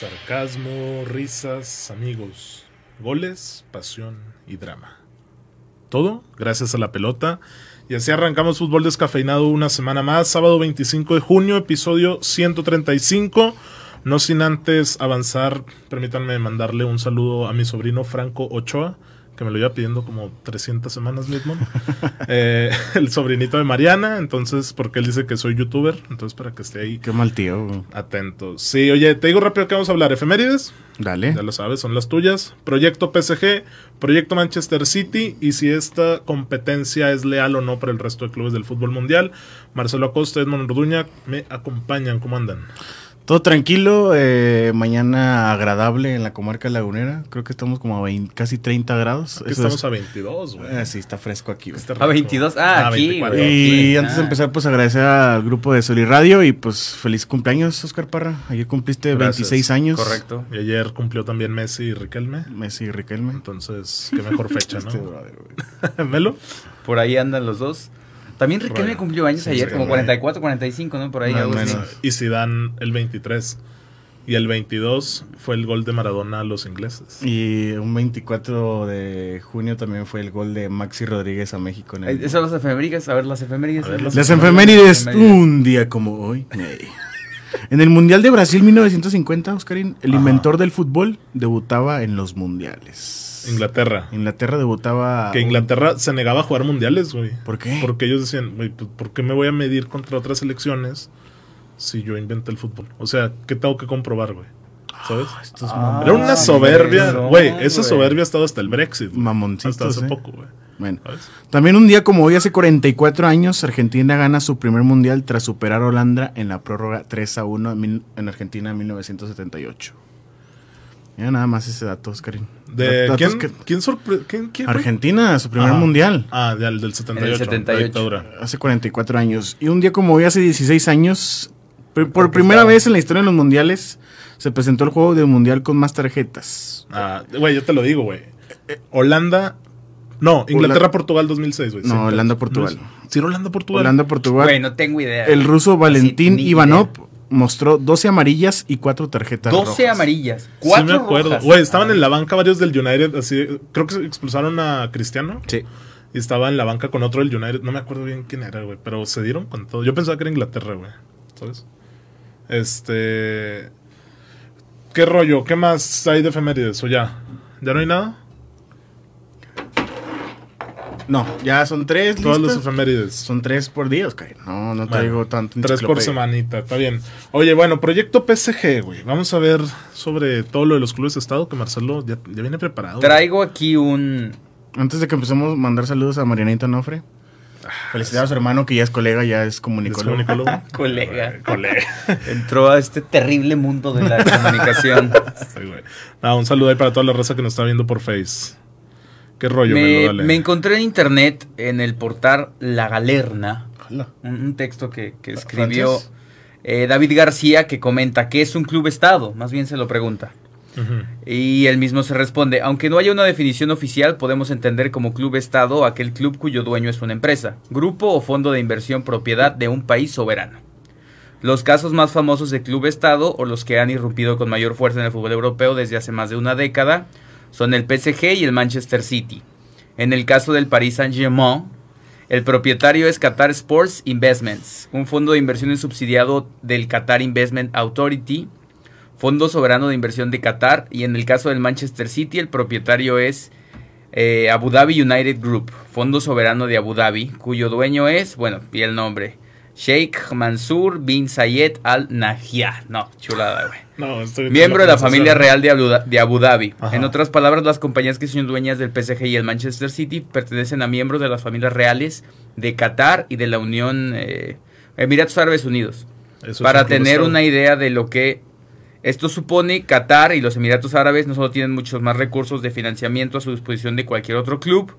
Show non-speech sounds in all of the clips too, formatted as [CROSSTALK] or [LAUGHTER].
Sarcasmo, risas, amigos, goles, pasión y drama. Todo gracias a la pelota. Y así arrancamos fútbol descafeinado una semana más, sábado 25 de junio, episodio 135. No sin antes avanzar, permítanme mandarle un saludo a mi sobrino Franco Ochoa, que me lo iba pidiendo como 300 semanas mismo. [LAUGHS] Eh, el sobrinito de Mariana, entonces, porque él dice que soy youtuber, entonces para que esté ahí. Qué mal tío. Atento. Sí, oye, te digo rápido que vamos a hablar. Efemérides. Dale. Ya lo sabes, son las tuyas. Proyecto PSG, Proyecto Manchester City y si esta competencia es leal o no para el resto de clubes del fútbol mundial. Marcelo Acosta, Edmond Orduña me acompañan. ¿Cómo andan? Todo tranquilo, eh, mañana agradable en la comarca lagunera. Creo que estamos como a 20, casi 30 grados. Aquí estamos es, a 22, güey. Eh, sí, está fresco aquí. Está a 22, ah, aquí. y antes de empezar, pues agradecer al grupo de Soli Radio y pues feliz cumpleaños, Oscar Parra. Ayer cumpliste Gracias. 26 años. Correcto. Y ayer cumplió también Messi y Riquelme. Messi y Riquelme. Entonces, qué mejor fecha, ¿no? este [LAUGHS] ¿Melo? Por ahí andan los dos. También Riquelme cumplió años sí, ayer, sí, como 44, 45, ¿no? Por ahí. Más menos. Y Zidane el 23. Y el 22 fue el gol de Maradona a los ingleses. Y un 24 de junio también fue el gol de Maxi Rodríguez a México. En el... ¿Esas las efemérides? A ver, las efemérides. Ver, las, las efemérides, un día como hoy. En el Mundial de Brasil 1950, Oscarín, el Ajá. inventor del fútbol debutaba en los mundiales. Inglaterra. Inglaterra debutaba. Que Inglaterra se negaba a jugar mundiales, güey. ¿Por qué? Porque ellos decían, güey, pues, ¿por qué me voy a medir contra otras selecciones si yo inventé el fútbol? O sea, ¿qué tengo que comprobar, güey? ¿Sabes? Ah, Era una soberbia, güey. Esa soberbia ha estado hasta el Brexit. Mamoncito. Hasta hace ¿eh? poco, güey. Bueno, también un día como hoy, hace 44 años, Argentina gana su primer mundial tras superar a Holanda en la prórroga 3 a 1 en Argentina en 1978. Mira nada más ese dato, Oscarín. ¿De Datos ¿Quién, que... ¿quién, sorpre... ¿quién, quién Argentina, su primer ah, mundial. Ah, del, del 78. El 78. Hace 44 años. Y un día como hoy, hace 16 años, por, por primera vez en la historia de los mundiales, se presentó el juego del mundial con más tarjetas. Ah, güey, yo te lo digo, güey. Holanda. No, Inglaterra-Portugal 2006, güey. No, Holanda-Portugal. Sí, Holanda-Portugal. Holanda-Portugal. Güey, no tengo idea. El ruso Valentín Ivanov mostró 12 amarillas y 4 tarjetas 12 rojas. amarillas, 4 sí me acuerdo. Güey, estaban en la banca varios del United, así, creo que expulsaron a Cristiano. Sí. Y estaba en la banca con otro del United, no me acuerdo bien quién era, güey, pero se dieron con todo. Yo pensaba que era Inglaterra, güey, ¿sabes? Este... ¿Qué rollo? ¿Qué más hay de efemérides? ¿O ya? ¿Ya no hay nada? No, ya son tres. Todas las efemérides. Son tres por día, Oscar. No, no traigo bueno, tanto. Tres por semanita, está bien. Oye, bueno, proyecto PSG, güey. Vamos a ver sobre todo lo de los clubes de estado que Marcelo ya, ya viene preparado. Traigo güey. aquí un. Antes de que empecemos, mandar saludos a Marianita Nofre. Felicidades a su hermano que ya es colega, ya es comunicólogo. ¿Es comunicólogo? [LAUGHS] colega. [LAUGHS] colega. Entró a este terrible mundo de la [LAUGHS] comunicación. sí, ah, un saludo ahí para toda la raza que nos está viendo por Face. ¿Qué rollo? Me, me, encontré en internet, en el portal La Galerna, un, un, texto que, que escribió eh, David García que comenta que es un club estado, más bien se lo pregunta. Uh -huh. Y él mismo se responde, aunque no haya una definición oficial, podemos entender como club estado aquel club cuyo dueño es una empresa, grupo o fondo de inversión propiedad de un país soberano. Los casos más famosos de club estado o los que han irrumpido con mayor fuerza en el fútbol europeo desde hace más de una década son el PSG y el Manchester City. En el caso del Paris Saint-Germain, el propietario es Qatar Sports Investments, un fondo de inversiones subsidiado del Qatar Investment Authority, fondo soberano de inversión de Qatar, y en el caso del Manchester City, el propietario es eh, Abu Dhabi United Group, fondo soberano de Abu Dhabi, cuyo dueño es, bueno, y el nombre, Sheikh Mansour bin Zayed Al Nahyan. No, chulada, güey. No, Miembro de la familia real de Abu, de Abu Dhabi. Ajá. En otras palabras, las compañías que son dueñas del PSG y el Manchester City pertenecen a miembros de las familias reales de Qatar y de la Unión eh, Emiratos Árabes Unidos. Eso Para tener una idea de lo que esto supone, Qatar y los Emiratos Árabes no solo tienen muchos más recursos de financiamiento a su disposición de cualquier otro club,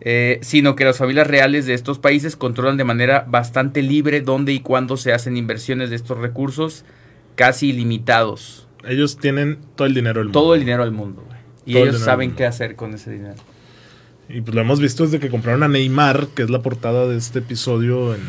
eh, sino que las familias reales de estos países controlan de manera bastante libre dónde y cuándo se hacen inversiones de estos recursos casi ilimitados. Ellos tienen todo el dinero del mundo. Todo el dinero del mundo. Güey. Y todo ellos saben qué hacer con ese dinero. Y pues lo hemos visto desde que compraron a Neymar, que es la portada de este episodio en...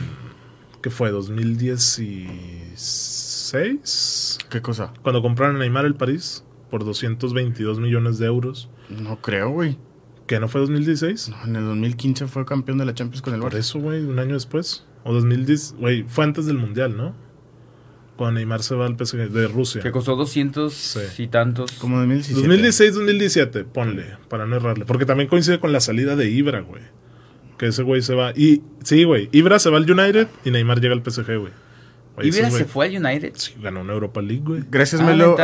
¿Qué fue? ¿2016? ¿Qué cosa? Cuando compraron a Neymar el París por 222 millones de euros. No creo, güey. ¿Que no fue 2016? No, en el 2015 fue campeón de la Champions con el Por Barça. eso, güey, un año después. O 2010, güey, fue antes del Mundial, ¿no? Cuando Neymar se va al PSG de Rusia. Que costó 200 Sí. y tantos. Como 2017. 2016, 2017, ponle, para no errarle. Porque también coincide con la salida de Ibra, güey. Que ese güey se va. Y sí, güey, Ibra se va al United y Neymar llega al PSG, güey. Esos se fue al United. Sí, ganó una Europa League, güey. Gracias, Ah, Melo.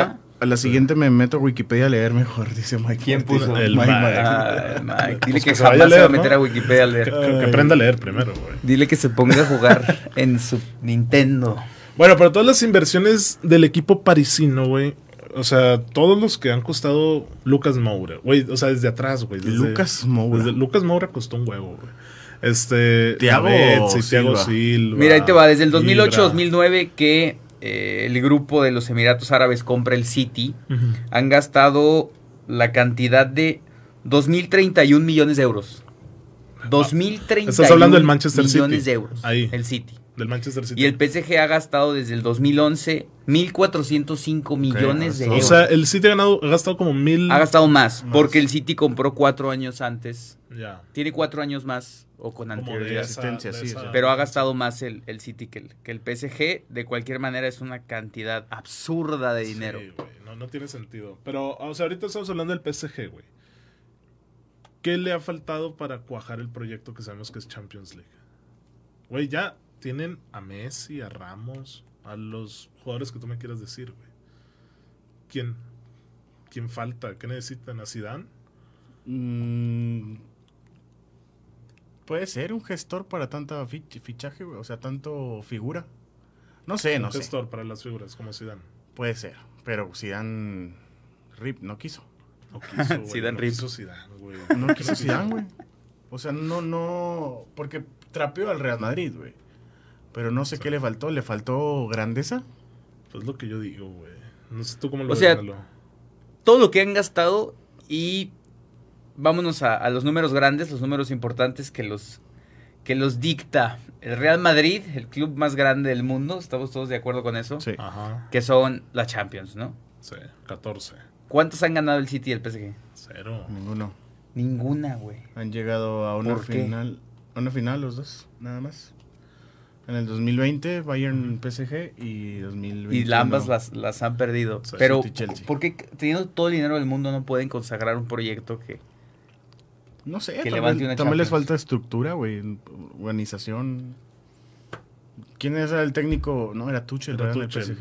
A, la siguiente me meto a Wikipedia a leer mejor, [LAUGHS] dice Mike. ¿Quién puso? El Mike Mike. Mike. Ah, Mike, Dile Pues que, que se vaya jamás a se va a meter ¿no? a Wikipedia a leer. que- que aprenda a leer primero, güey. Dile que se ponga a jugar [LAUGHS] en su Nintendo. Bueno, pero todas las inversiones del equipo parisino, güey. O sea, todos los que han costado Lucas Moura, güey. O sea, desde atrás, güey. Lucas Moura. desde- Lucas Moura costó un huevo, güey. Este. Thiago Silva. Silva. Mira, ahí te va. Desde el Ibra. 2008-2009 que eh, el grupo de los Emiratos Árabes compra el City, han gastado la cantidad de 2.031 millones de euros. 2.031 Estás hablando del Manchester millones City. de euros. Ahí. El City. Del Manchester City. Y el PSG ha gastado desde el 2011 1.405 millones de o o euros. sea, el City ha, ganado, ha gastado como mil. ha gastado más, Más. porque el City compró cuatro años antes. Ya. Tiene cuatro años más o con anterioridad. asistencia, de sí, esa- sí. Pero ha gastado más el, el City que el, que el PSG. De cualquier manera es una cantidad absurda de dinero. Sí, güey, no, no tiene sentido. Pero, o sea, ahorita estamos hablando del PSG, güey. ¿Qué le ha faltado para cuajar el proyecto que sabemos que es Champions League? Güey, ya tienen a Messi, a Ramos, a los jugadores que tú me quieras decir, güey. ¿Quién? ¿Quién falta? ¿Qué necesitan? ¿A Zidane? Mm, Puede ser un gestor para tanta fich- fichaje, güey. O sea, tanto figura. No sé, no Un sé. gestor para las figuras como Zidane. Puede ser. Pero Zidane Rip no quiso. No quiso, güey, Zidane no Rip. quiso Zidane, güey. No quiso Zidane, güey. O sea, no, no. Porque trapeó al Real Madrid, güey. Pero no sé qué le faltó. ¿Le faltó grandeza? Pues lo que yo digo, güey. No sé tú cómo lo O sea. Todo lo que han gastado y vámonos a, a los números grandes, los números importantes que los, que los dicta el Real Madrid, el club más grande del mundo. ¿Estamos todos de acuerdo con eso? Sí. Ajá. Que son la Champions, ¿no? Sí, 14. ¿Cuántos han ganado el City y el PSG? Cero. Ninguno. Ninguna, güey. Han llegado a una final. A una final los dos, nada más. En el 2020, Bayern PSG y 2021. Y la- ambas las, las han perdido. Pero. ¿por qué teniendo todo el dinero del mundo no pueden consagrar un proyecto que... No sé, que también, levante una también les falta estructura, güey. Organización. ¿Quién era el técnico? No, era Tuchel, Era Tuchel. PSG.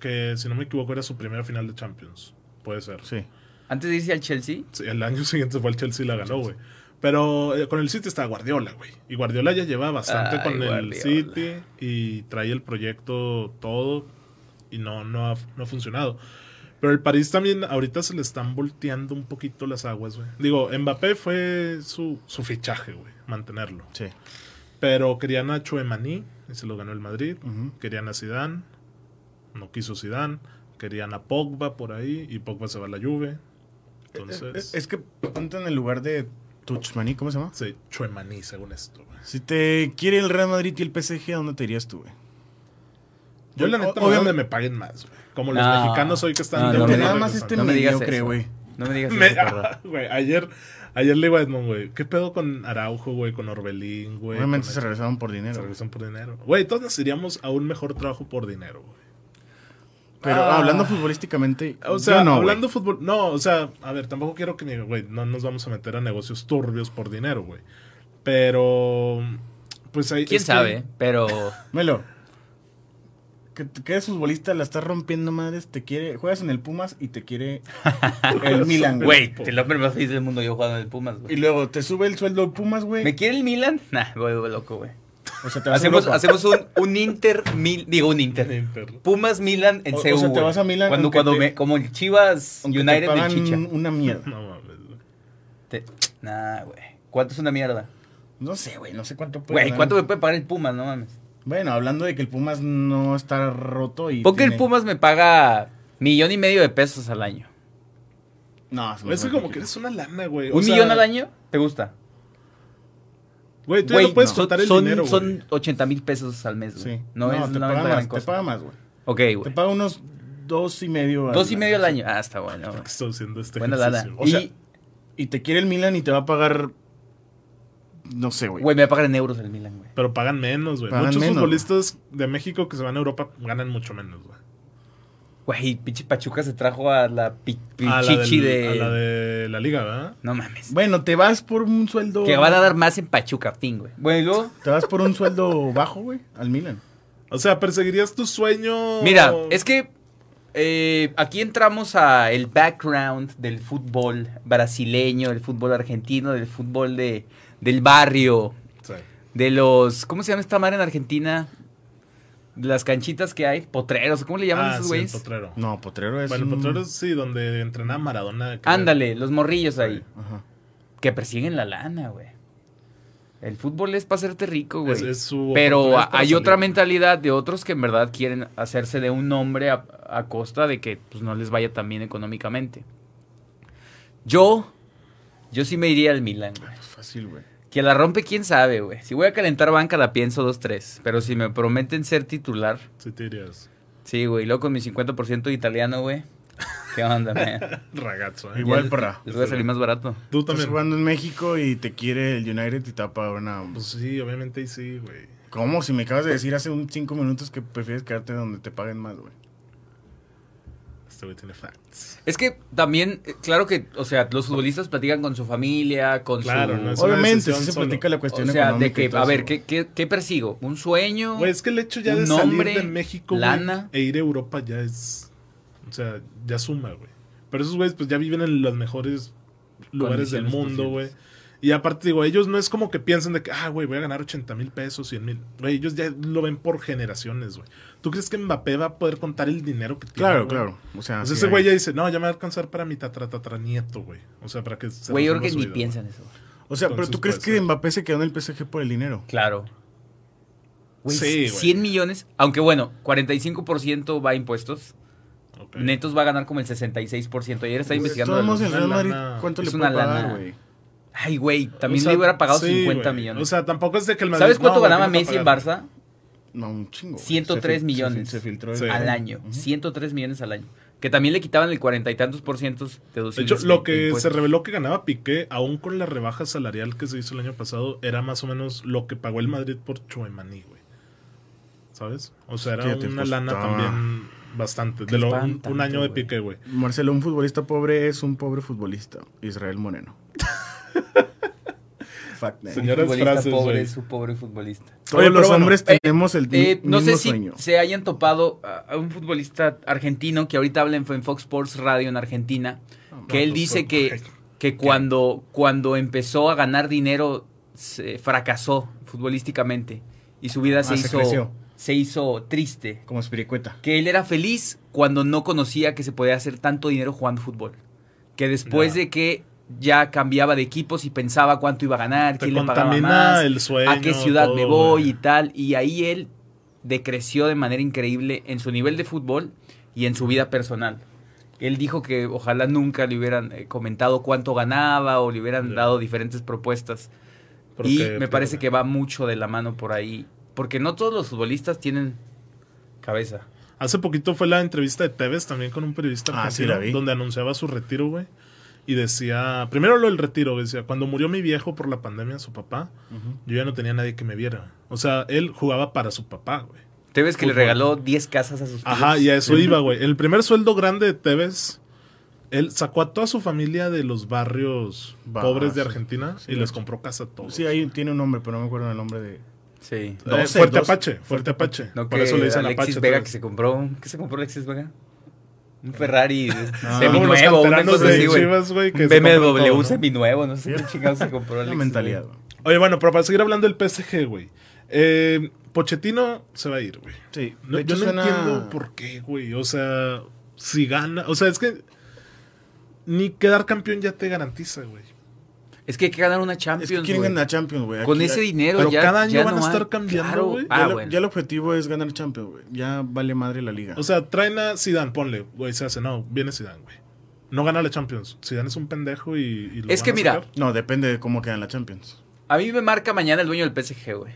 Que si no me equivoco era su primera final de Champions. Puede ser. Sí. Antes de irse al Chelsea, Sí, el año [LAUGHS] siguiente fue el Chelsea y la ganó, güey. Pero eh, con el City está Guardiola, güey. Y Guardiola ya lleva bastante Ay, con el. City y trae el proyecto todo y no, no, ha, no ha funcionado. Pero el París también ahorita se le están volteando un poquito las aguas, güey. Digo, Mbappé fue su, su fichaje, güey, mantenerlo. Sí. Pero querían a Chouamani y se lo ganó el Madrid. Ujú. Querían a Zidane, no quiso Zidane. Querían a Pogba por ahí y Pogba se va a la Juve. Entonces, Es, es que ponte en el lugar de Tuchmani, ¿cómo se llama? sí, Chouamani según esto, güey. Si te quiere el Real Madrid y el PSG, ¿a dónde te irías tú, güey? Yo la neta, obviamente- me paguen más, güey. Como los No. mexicanos hoy que están... No, de no, nada más este No me digas mediocre, eso. güey. no me digas [LAUGHS] Me- eso, [LAUGHS] güey, ayer, ayer le digo a Edmond, güey, ¿qué pedo con Araujo, güey, con Orbelín, güey? Obviamente se regresaron por Se dinero. güey. regresan por dinero. Güey, todos nos iríamos a un mejor trabajo por dinero, güey. Pero Ah. hablando futbolísticamente, O sea, yo no, hablando güey. fútbol. No, o sea, a ver, tampoco quiero que me. Güey, no nos vamos a meter a negocios turbios por dinero, güey. Pero. Pues ahí. ¿Quién que- sabe? Pero... [LAUGHS] Melo, que, que eres futbolista, la estás rompiendo madres, te quiere, juegas en el Pumas y te quiere [LAUGHS] el Milan, güey. Güey, el hombre más feliz del mundo yo jugando en el Pumas, Y güey. luego te sube el sueldo Pumas, güey. ¿Me quiere el Milan? [LAUGHS] Nah, voy, voy loco, güey. O sea, te vas a Hacemos, hacemos un, un Inter, mil, digo un Inter. Inter. Pumas Milan en O- o CU. sea, te vas a Milán Cuando, cuando te- me, como el Chivas Aunque te United de Chicha. una mierda. No mames, güey. Te- Nah, güey. ¿Cuánto es una mierda? No sé, güey, no sé cuánto puede Güey. ¿cuánto me puede pagar el Pumas? No mames. Bueno, hablando de que el Pumas no está roto y Porque el Pumas me paga millón y medio de pesos al año. No, es Eso como que eres una lana, güey. O ¿Un sea, millón al año? ¿Te gusta? Güey, tú ya no puedes contar el son, dinero, güey. son 80 mil pesos al mes, güey. Sí. No, es te no paga es más, te paga más, güey. Ok, Te güey. paga unos dos y medio. Dos y medio al año. Ah, está bueno. ¿Por qué estoy haciendo este Buena lana. O sea, Y- Y te quiere el Milan y te va a pagar. No sé, güey. Güey, me va a pagar en euros el Milan, güey. Pero pagan menos, güey. Muchos menos, futbolistas de México que se van a Europa ganan mucho menos, güey. Güey, pinche Pachuca se trajo a la pi- A la, pichichi del- de... a la de la liga, ¿verdad? No mames. Bueno, te vas por un sueldo. Que van a dar más en Pachuca, fin, güey. Bueno, y luego... [LAUGHS] Te vas por un sueldo bajo, güey, al Milan. O sea, ¿perseguirías tu sueño? Mira, es que eh, aquí entramos a el background del fútbol brasileño, del fútbol argentino, del fútbol de, del barrio, Sí. de los... ¿Cómo se llama esta madre en Argentina? Las canchitas que hay, potreros, ¿cómo le llaman Ah, esos sí, güeyes? potrero. No, Potrero es. Bueno, un- potrero es, sí, donde entrenaba Maradona. Ándale, los morrillos ahí. Ajá. Que persiguen la lana, güey. El fútbol es para hacerte rico, güey. Es- es su Pero hay salir, otra güey. mentalidad de otros que en verdad quieren hacerse de un nombre a, a costa de que pues, no les vaya tan bien económicamente. Yo, yo sí me iría al Milan, güey. Es fácil, güey. Que la rompe, quién sabe, güey. Si voy a calentar banca, la pienso dos, tres. Pero si me prometen ser titular, Sí, te irías. sí, güey. Luego con mi 50% de italiano, güey. ¿Qué onda, man? [LAUGHS] Ragazzo, ¿eh? [LAUGHS] Igual, perra. Les voy a salir más barato. Tú Estás también. jugando en México y te quiere el United y te va a pagar una. Pues sí, obviamente y sí, güey. ¿Cómo? Si me acabas de decir hace un cinco minutos que prefieres quedarte donde te paguen más, güey. Este güey tiene facts. Es que también, eh, claro que, o sea, los futbolistas platican con su familia, con Claro, su... no es Obviamente, sí se platica la o cuestión sea, de que, a ver. ¿qué, qué, qué persigo? ¿Un sueño? Güey, es que el hecho ya de salir nombre, de México güey, lana. e ir a Europa ya es. O sea, ya suma, güey. Pero esos güeyes, pues ya viven en los mejores lugares del mundo, güey. Y aparte, digo, ellos no es como que piensen de que, ah, güey, voy a ganar 80 mil pesos, 100 mil. Güey, ellos ya lo ven por generaciones, güey. ¿Tú crees que Mbappé va a poder contar el dinero que tiene? Claro, claro. O sea, sí ese güey ya dice, no, ya me va a alcanzar para mi tataranieto, güey. O sea, para que se Güey, yo creo que ni piensan eso. O sea, pero tú crees puede que ser. Mbappé se quedó en el PSG por el dinero. Claro. Güey, Sí, güey. 100 millones, aunque bueno, 45% va a impuestos. güey. Ok. Netos va a ganar como el 66%. Ayer estaba De investigando. Real Madrid, lana- ¿cuánto es le una puede pagar, güey? Ay, güey, también O sea, le hubiera pagado sí, 50 güey. millones. O sea, tampoco es de que el Madrid. ¿Sabes cuánto no, ganaba ¿qué nos Messi en Barça? No, un chingo. güey. 103 Se millones. Se, fil- se filtró el- Al año. 103 millones al año. Que también le quitaban el cuarenta y tantos por ciento De deducibles. hecho, lo de que se reveló que ganaba Piqué, aún con la rebaja salarial que se hizo el año pasado, era más o menos lo que pagó el Madrid por Chuemaní, güey. ¿Sabes? O sea, era una pues, lana también bastante. De lo, un, un año de. Piqué, güey. Marcelo, un futbolista pobre es un pobre futbolista. Israel Moreno. [LAUGHS] Señoras futbolista frases, pobre es un pobre futbolista. Todos Oye, los bueno, hombres eh, tenemos el Eh, no mismo sé si sueño. se hayan topado a, un futbolista argentino que ahorita habla en, en Fox Sports Radio en Argentina, que él dice que, que cuando, cuando empezó a ganar dinero se fracasó futbolísticamente y su vida se, Ah, se hizo, creció. se hizo triste. Como espiricueta. Que él era feliz cuando no conocía que se podía hacer tanto dinero jugando fútbol. Que después de que ya cambiaba de equipos y pensaba cuánto iba a ganar, Te quién le pagaba más, el sueño. a qué ciudad todo, me voy y tal. Y ahí él decreció de manera increíble en su nivel de fútbol y en su vida personal. Él dijo que ojalá nunca le hubieran eh, comentado cuánto ganaba o le hubieran dado diferentes propuestas. Porque, y me parece que va mucho de la mano por ahí. Porque no todos los futbolistas tienen cabeza. Hace poquito fue la entrevista de Tevez también con un periodista Ah, sí argentino, la vi. donde anunciaba su retiro, güey. Y decía, primero lo del retiro, decía, cuando murió mi viejo por la pandemia, su papá, yo ya no tenía nadie que me viera. O sea, él jugaba para su papá, güey. Tevez que le regaló 10 casas a sus Ajá, hijos. y a eso [LAUGHS] iba, güey. El primer sueldo grande de Tevez, él sacó a toda su familia de los barrios pobres de. Argentina Sí, y les compró casa a todos. Sí, ahí tiene un nombre, pero no me acuerdo el nombre de. Sí. Eh, 12, fuerte 12. Apache, fuerte Apache. No, Por eso le dicen Alexis Apache. Vega que se compró. ¿Qué se compró Alexis Vega? Un Ferrari [LAUGHS] los seminuevo, una cosa así, güey. Un BMW todo, ¿no? seminuevo, no sé qué chingados se compró [LAUGHS] La mentalidad. Güey. Oye, bueno, pero para seguir hablando del PSG, güey. Eh, Pochettino se va a ir, güey. Sí, No, yo no suena- entiendo por qué, güey. O sea, si gana. O sea, es que ni quedar campeón ya te garantiza, güey. Es que hay que ganar una Es Champions, que quieren ganar Champions, güey. Con ese dinero Pero ya cada año ya van a estar hay- cambiando, Claro. güey. Ah, ya, bueno. ya el objetivo es ganar Champions, güey. Ya vale madre la liga. O sea, traen a Zidane, ponle, güey, se hace. No, viene Zidane, güey. No gana la Champions. Zidane es un pendejo y, y lo Es van que a mira, sacar. no, depende de cómo quedan la Champions. A mí me marca mañana el dueño del PSG, güey.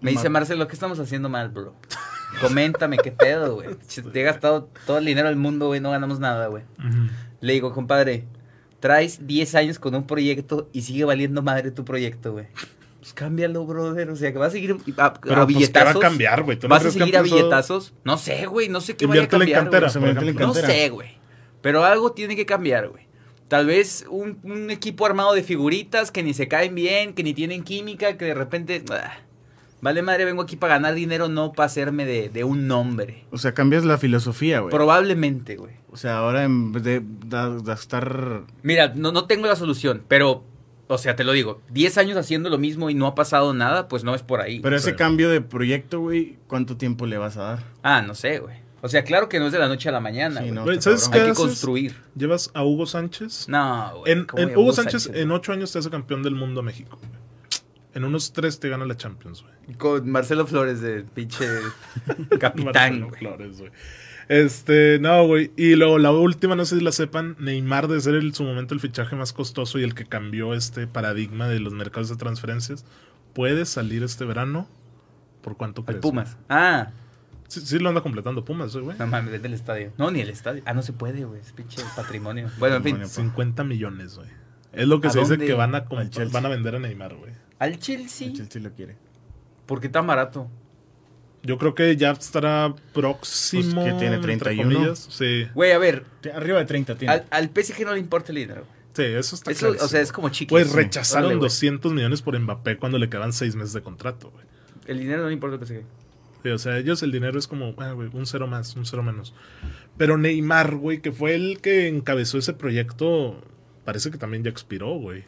Me dice Mar- Marcelo, ¿qué estamos haciendo mal, bro? [LAUGHS] Coméntame qué pedo, güey. Te he gastado todo el dinero del mundo, güey, no ganamos nada, güey. Le digo, compadre, traes 10 años con un proyecto y sigue valiendo madre tu proyecto, güey. Pues cámbialo, brother. O sea, que vas a seguir a, Pero, a pues, ¿qué billetazos. va a cambiar, güey? ¿Tú no ¿Vas a seguir a billetazos? No sé, güey. No sé qué vaya a cambiar. cantera, güey. No sé, güey. Pero algo tiene que cambiar, güey. Tal vez un, un equipo armado de figuritas que ni se caen bien, que ni tienen química, que de repente... ah, vale madre, vengo aquí para ganar dinero, no para hacerme de, de un nombre. O sea, cambias la filosofía, güey. Probablemente, güey. O sea, ahora en vez de, de estar... Mira, no, no tengo la solución, pero... O sea, te lo digo, 10 años haciendo lo mismo y no ha pasado nada, pues no es por ahí. Pero ese cambio de proyecto, güey, ¿cuánto tiempo le vas a dar? Ah, no sé, güey. O sea, claro que no es de la noche a la mañana, Sí, güey. no, Güey, está ¿sabes cabrón. qué Hay que construir. ¿Llevas a Hugo Sánchez? No, güey. En, ¿cómo en de Hugo Sánchez, en güey? ocho años te hace campeón del mundo a México. güey. En unos tres te gana la Champions, güey. Con Marcelo Flores de pinche [LAUGHS] capitán, Marcelo. Flores, güey. Este, no, güey. Y luego la última, no sé si la sepan, Neymar de ser en su momento el fichaje más costoso y el que cambió este paradigma de los mercados de transferencias, puede salir este verano. ¿Por cuánto Al crees? Pumas. Ah, Sí, sí lo anda completando Pumas, güey. no mames, vete al estadio. No, ni el estadio. Ah, no se puede, güey. Es pinche patrimonio. [LAUGHS] Bueno, en fin. Patrimonio. 50 millones, güey. Es lo que ¿A se dice que van a, Al van a vender a Neymar, güey. Al Chelsea. El Chelsea lo quiere. ¿Por qué tan barato? Yo creo que ya estará próximo. Pues que tiene entre 31. comillas. Sí, Güey, a ver. Arriba de 30 tiene. Al, al PSG no le importa el dinero. sí, eso está Eso, o sea, es como chiquito. Pues rechazaron güey. 200 millones por Mbappé cuando le quedaban 6 meses de contrato, güey. El dinero no le importa al PSG. Sí, o sea, ellos el dinero es como, ah, güey, un cero más, un cero menos. Pero Neymar, güey, que fue el que encabezó ese proyecto, parece que también ya expiró, güey.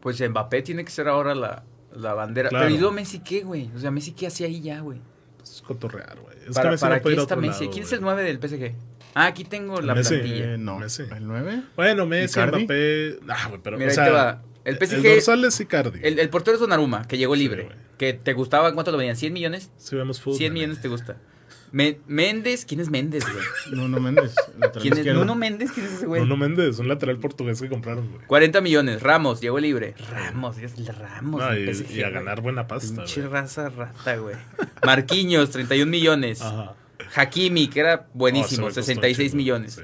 Pues Mbappé tiene que ser ahora la, la bandera. Claro. Pero ¿y luego Messi qué, güey? O sea, Messi qué hacía ahí ya, güey. Es cotorrear, güey. Es ¿Para, que Messi para no puede ir a está otro Messi? lado, ¿Quién es güey. el 9 del PSG? Ah, aquí tengo la Messi. plantilla. Eh, no. Messi. ¿El 9? Bueno, Messi. Mbappé. Ah, güey, pero. Mira, o ahí sea, te va. El PSG El dorsal es Icardi. El, el portero es Donnarumma, que llegó Sí, libre. güey. que te gustaba, ¿cuánto lo venían? ¿100 millones? Si vemos fútbol. 100 nene. millones te gusta. Méndez, ¿quién es Méndez, güey? Nuno Méndez. lateral ¿Quién es. Nuno Méndez? ¿Quién es ese güey? Nuno Méndez, un lateral portugués que compraron, güey. 40 millones, Ramos, llegó libre. Ramos, es el Ramos. No, del y, PSG, y a güey. ganar buena pasta, Pinche güey. raza rata, güey. Marquinhos, 31 millones. Ajá. Hakimi, que era buenísimo, costó 66 un chingo, millones. sí.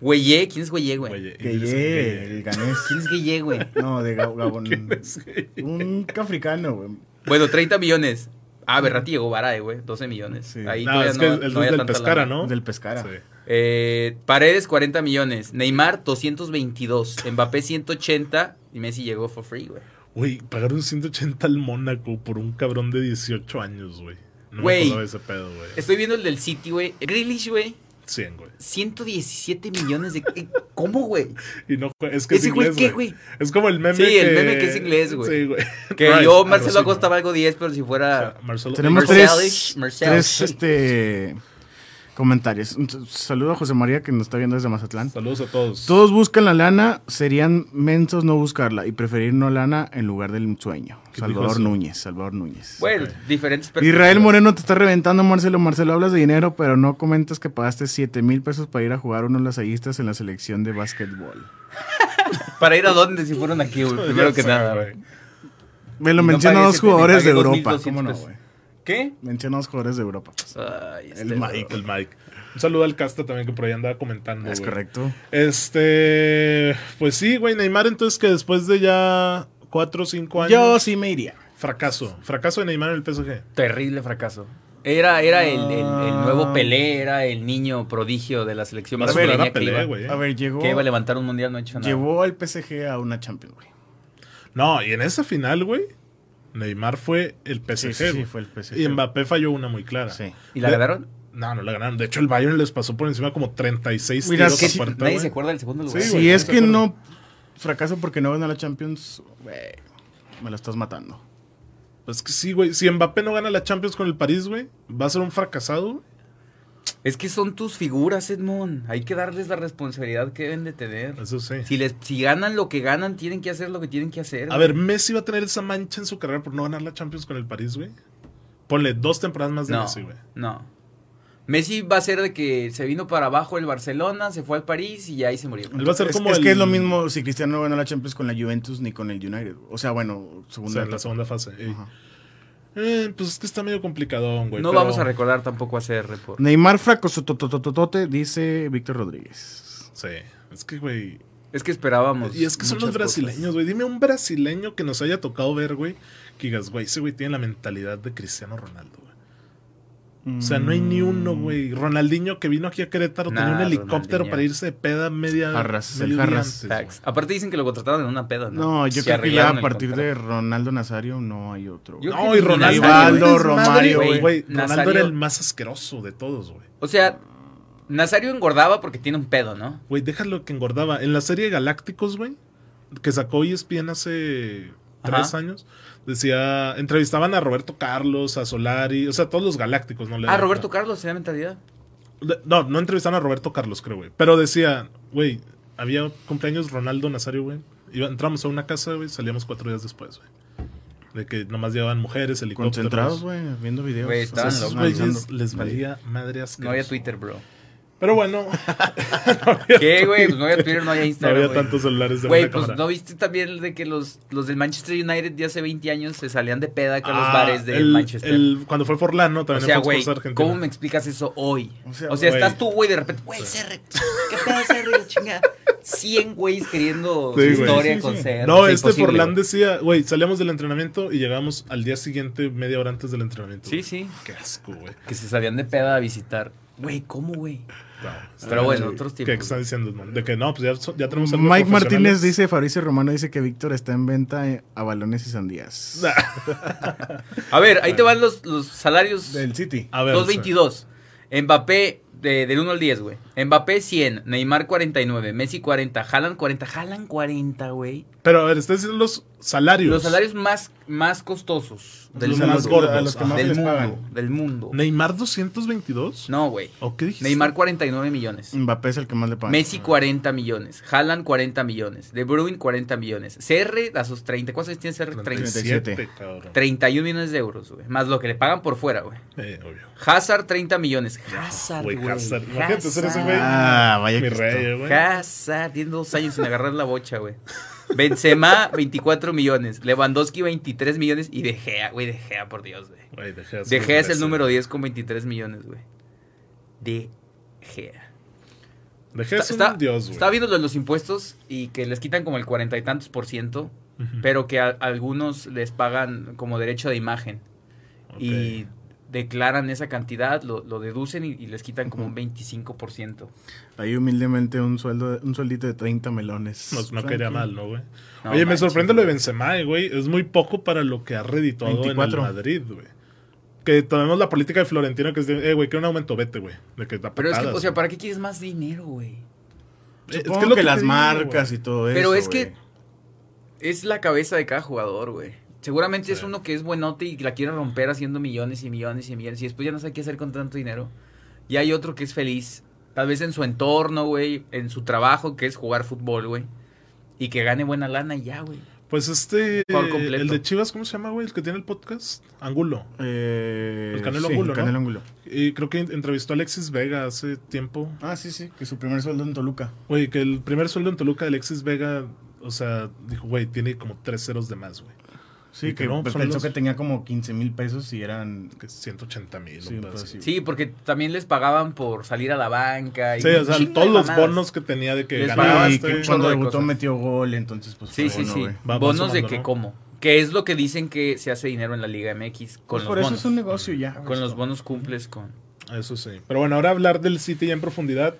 Güeyé, ¿quién es Güeyé, güey? Gueye. el ganés. ¿Quién es Gueye, güey? No, de Gab- Gabón. [LAUGHS] Un africano, güey. Bueno, 30 millones. Ah, Berratti llegó Barae, güey, 12 millones. Sí. Ahí No, todavía es que no, el no es había del Pescara, lana. ¿no? Del Pescara. Sí. Eh, Paredes, 40 millones. Neymar, 222. Mbappé, 180. Y Messi llegó for free, güey. Güey, pagaron 180 al Mónaco por un cabrón de 18 años, güey. No Güey. me ese pedo, güey. Estoy viendo el del City, güey. Grealish, güey. 100, güey. 117 millones de... eh, ¿Cómo, güey? Y no, es que es ¿Ese güey inglés, qué, güey. güey? Es como el meme Sí, que... el meme que es inglés, güey. Sí, güey. Que yo, algo Marcelo Acosta ¿no? valgo 10, pero si O fuera... sea, Marcelo- Tenemos tres este, comentarios. Un saludo a José María que nos está viendo desde Mazatlán. Saludos a todos. Todos buscan la lana, serían mensos no buscarla y preferir no lana en lugar del sueño. ¿Qué Salvador? Núñez, Salvador Núñez. Bueno, diferentes Israel perspectivas. Moreno te está reventando, Marcelo. Marcelo, hablas de dinero, pero no comentas que pagaste 7 mil pesos para ir a jugar unos lasallistas en la selección de básquetbol. [LAUGHS] ¿Para ir a dónde si fueron aquí, güey? [LAUGHS] Primero que nada, güey. Me lo Y no menciona pagué dos jugadores de 2,200 Europa. ¿Cómo no, güey? ¿Qué? Menciona dos jugadores de Europa. pues. Ay, este El Mike. El Mike. Un saludo al Casta también que por ahí andaba comentando, Es correcto. Este... Pues sí, güey. Neymar entonces que después de ya 4 o 5 años... Yo sí me iría. Fracaso. Fracaso de Neymar en el PSG. Terrible fracaso. Era, era el, el- el Ah. nuevo Pelé, era el niño prodigio de la selección menos brasileña era que, Pelé, iba, güey. A ver, llegó, que iba a levantar un mundial, no ha hecho nada. llevó al PSG a una Champions, güey. No, y en esa final, güey, Neymar fue el PSG. Sí, sí, fue el PSG. Y Mbappé falló una muy clara. Sí. ¿Y la De- ganaron? No, no la ganaron. De hecho, el Bayern les pasó por encima como 36 Mira, tiros que a si- puerta, Nadie se acuerda del segundo lugar. Sí, si es que no fracaso porque no gana la Champions, güey, me lo estás matando. Pues que sí, güey. Si Mbappé no gana la Champions con el París, güey, va a ser un fracasado. Es que son tus figuras, Edmond. Hay que darles la responsabilidad que deben de tener. Eso sí. Si, les, si ganan lo que ganan, tienen que hacer lo que tienen que hacer. A ver, Messi va a tener esa mancha en su carrera por no ganar la Champions con el París, güey. Ponle dos temporadas más de no, Messi, güey. no. Messi va a ser de que se vino para abajo el Barcelona, se fue al París y ahí se murió. Él va a ser es, como es el- que es lo mismo si Cristiano no ganó la Champions con la Juventus ni con el United. O sea, bueno, O segunda sea, en la segunda fase. Ajá. Eh, pues es que está medio complicadón, güey. No pero- vamos a recordar tampoco a CR por... Neymar fracaso totototote, dice Víctor Rodríguez. Sí, es que, güey. Es que esperábamos. Y es que son los brasileños, güey. Dime un brasileño que nos haya tocado ver, güey. Que digas, güey, ese güey tiene la mentalidad de Cristiano Ronaldo, güey. O sea, no hay ni uno, güey. Ronaldinho que vino aquí a Querétaro tenía un Nah, helicóptero Ronaldinho. para irse de peda media. Jarras, medio Jarras. antes. Aparte dicen que lo contrataron en una peda, ¿no? No, yo creo que ya a partir de. Ronaldo Nazario no hay otro. Yo- No, y Ronaldo. Romario, güey. güey. Ronaldo era el más asqueroso de todos, güey. O sea, Nazario engordaba porque tiene un pedo, ¿no? Güey, déjalo que engordaba. En la serie Galácticos, güey, que sacó ESPN hace tres años, decía, entrevistaban a Roberto Carlos, a Solari, o sea, todos los Galácticos, ¿no? Le- Ah, Roberto Carlos, tenía mentalidad. No, no entrevistaron a Roberto Carlos, creo, güey. Pero decía, güey, había cumpleaños Ronaldo Nazario, güey. Entramos a una casa, güey, salíamos cuatro días después, güey. De que nomás llevaban mujeres, helicópteros. Concentrados, güey, viendo videos. Güey, O sea, estaban locos. güeyes les valía madre asqueroso. No había Twitter, bro. Pero bueno. [LAUGHS] ¿Qué, güey? Pues no había Twitter, no había No Instagram. había tantos celulares de Güey, pues cámara. ¿no viste también de que los, los del Manchester United de hace 20 años se salían de peda con los Ah, bares de el- Manchester? el- cuando fue Forlán, ¿no? o También sea, en Fox güey. ¿cómo me explicas eso hoy? O O sea, sea, estás tú, güey, de repente, güey, CR, ¿qué pedo CR, chinga? 100 güeyes queriendo Sí, su historia Sí, con sí. No, o sea, este Forlán decía, güey, salíamos del entrenamiento y llegamos al día siguiente, media hora antes del entrenamiento. Sí, sí. Qué asco, güey. Que se salían de peda a visitar. Güey, ¿cómo, güey? No, Pero bueno, otros ¿Qué tiempos. están diciendo? De que no, pues ya, ya tenemos algo Mike. Martínez dice, Fabricio Romano dice que Víctor está en venta eh, a balones y sandías. [LAUGHS] A ver, ahí te van los, los salarios. Del City. A ver, 2.22. Mbappé, de, del 1 al 10, güey. Mbappé 100, Neymar 49, Messi 40, Haaland 40. Haaland 40, güey. Pero a ver, estás diciendo los salarios. Los salarios más, más costosos del Los mundo. más gordos. a los que más del les mundo. pagan. Del mundo. Neymar 222. No, güey. ¿O qué dijiste? Neymar 49 millones. Mbappé es el que más le paga. Messi 40 millones. Haaland 40 millones. De Bruyne 40 millones. CR a sus 30. ¿Cuántos años tiene CR? 30. 37, cabrón. 31 millones de euros, güey. Más lo que le pagan por fuera, güey. Eh, obvio. Hazard 30 millones. Hazard, Güey. Hazard. Imagínate ser ese güey. Ah, vaya Mi que rey, güey. Hazard, tiene dos años sin agarrar la bocha, güey. Benzema, 24 millones. Lewandowski, 23 millones. Y De Gea, güey, De Gea, por Dios, güey. Güey, De Gea De sí Gea es el número 10 con 23 millones, güey. De Gea. De Gea es Está- un dios, güey. Estaba viendo lo de los impuestos y que les quitan como el cuarenta y tantos por ciento, pero que a, algunos les pagan como derecho de imagen. Y declaran esa cantidad, lo, lo deducen y, y les quitan como un 25%. Ahí humildemente un sueldo, un sueldito de 30 melones. No, no quería mal, ¿no, güey? No Oye, me sorprende lo de. Benzema, güey. Es muy poco para lo que ha redituado 24. en el Madrid, güey. Que tenemos la política de Florentino que es de, eh, güey, que un aumento, vete, güey. De que da Pero es que, patadas, o sea. ¿para qué quieres más dinero, güey? Es que que, lo que las te digo, marcas güey. y todo eso. Pero es güey. que es la cabeza de cada jugador, güey. Seguramente es uno que es buenote y la quiere romper haciendo millones y millones y millones y después ya no sabe qué hacer con tanto dinero. Y hay otro que es feliz, tal vez en su entorno, güey, en su trabajo, que es jugar fútbol, güey. Y que gane buena lana y ya, güey. Pues este, el de Chivas, ¿cómo se llama, güey? El que tiene el podcast. Angulo. Eh, El Canelo sí, Angulo, el ¿no? Canelo Angulo. Y creo que entrevistó a Alexis Vega hace tiempo. Ah, sí, sí, que su primer sueldo en Toluca. Güey, que el primer sueldo en Toluca de Alexis Vega, o sea, dijo, güey, tiene como tres ceros de más, güey. Sí, que que no, pues, son pensó los- que tenía como 15 mil pesos y eran... Que 180 mil. Sí, pues, sí. Sí, porque también les pagaban por salir a la banca. Y Sí, o sea, todos los bonos que tenía de que Les ganaba pagaban y que un cuando debutó cosas. metió gol, entonces pues Sí, fue sí, bono, sí. Va bonos de que ¿no? como. Que es lo que dicen que se hace dinero en la Liga MX. Con Pues los por eso bonos. es un negocio ya. Con los bonos cumples con. Eso sí. Pero bueno, ahora hablar del City ya en profundidad.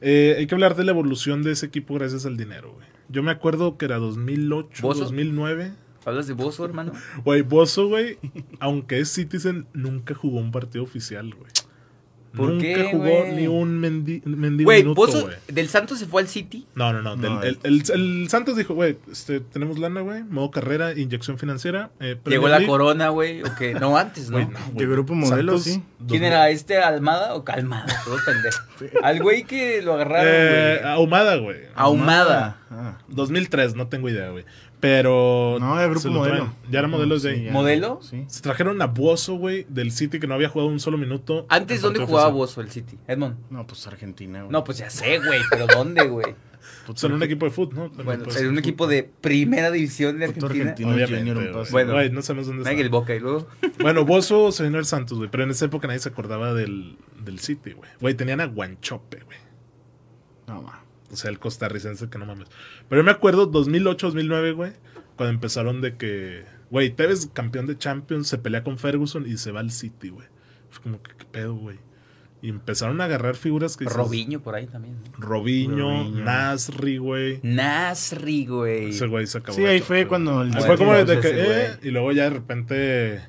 Eh, hay que hablar de la evolución de ese equipo gracias al dinero, güey. Yo me acuerdo que era 2008, ¿Bozo? 2009. ¿Hablas de Bozo, hermano? [LAUGHS] Güey, Bozo, güey, aunque es Citizen, nunca jugó un partido oficial, güey. ¿Por nunca qué, jugó ni un mendi mendigo Güey, minuto, Bozo güey. del Santos se fue al City. No, no, no. del- No, el, el- el Santos dijo, güey, este, tenemos lana, güey, modo carrera, inyección financiera. eh, Llegó la corona, güey. O que no antes, ¿no? De grupo modelo, sí. ¿Quién 2000. era este Almada o Calmada? Todo pendejo. [LAUGHS] Al güey que lo agarraron, Eh, güey. Ahumada, güey. Ahumada. Ah, 2003, no tengo idea, güey. Pero. No, era grupo modelo. Ya era modelo de Sí, ya. ¿Modelo? Sí. Se trajeron a Bozo, güey, del City que no había jugado un solo minuto. Antes, en ¿dónde jugaba. Bozo el City? Edmond. No, pues Argentina, güey. No, pues ya sé, güey. Pero ¿dónde, güey? [LAUGHS] Son un equipo de fútbol, ¿no? Bueno, era ser un fútbol. equipo de primera división de Argentina. paso. Bueno. Güey, no sabemos dónde está. el Boca y luego. Bueno, Bozo se vino el Santos, güey. Pero en esa época nadie se acordaba del, del City, güey. Güey, tenían a Guanchope, güey. No, ma. O sea, el costarricense que no mames. Pero yo me acuerdo 2008, 2009, güey. Cuando empezaron de que... Güey, Tevez, campeón de Champions, se pelea con Ferguson y se va al City, güey. Fue como que, ¿qué pedo, güey? Y empezaron a agarrar figuras que... Robinho por ahí también. Robinho. Nasri, güey. Nasri, güey. Ese güey se acabó. Sí, ahí fue cuando el Ahí fue como de que, eh, y luego ya de repente,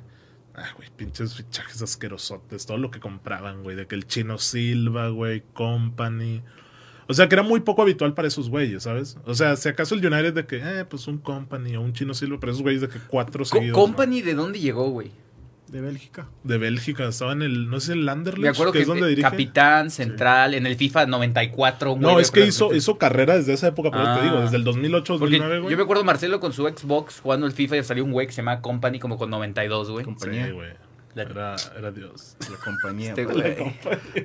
ah, güey, pinches fichajes asquerosotes, todo lo que compraban, güey, de que el chino Silva, güey, Company. O sea, que era muy poco habitual para esos güeyes, ¿sabes? O sea, si acaso el United de que, eh, pues un Company o un chino Silva, pero esos güeyes de que cuatro Co- seguidos. Company, ¿de dónde llegó, güey? De Bélgica. De Bélgica, estaba en el, no sé, el Anderlecht, Me acuerdo que, es donde dirige. capitán, central, en el FIFA 94. un No, güey es que hizo, hizo carrera desde esa época, pero te Ah. digo, desde el 2008, Porque 2009, güey. yo me acuerdo Marcelo con su Xbox jugando el FIFA y salió un güey que se llama Company como con 92, güey. Compañía. Sí, güey. La- Era, era Dios. La compañía. Este güey.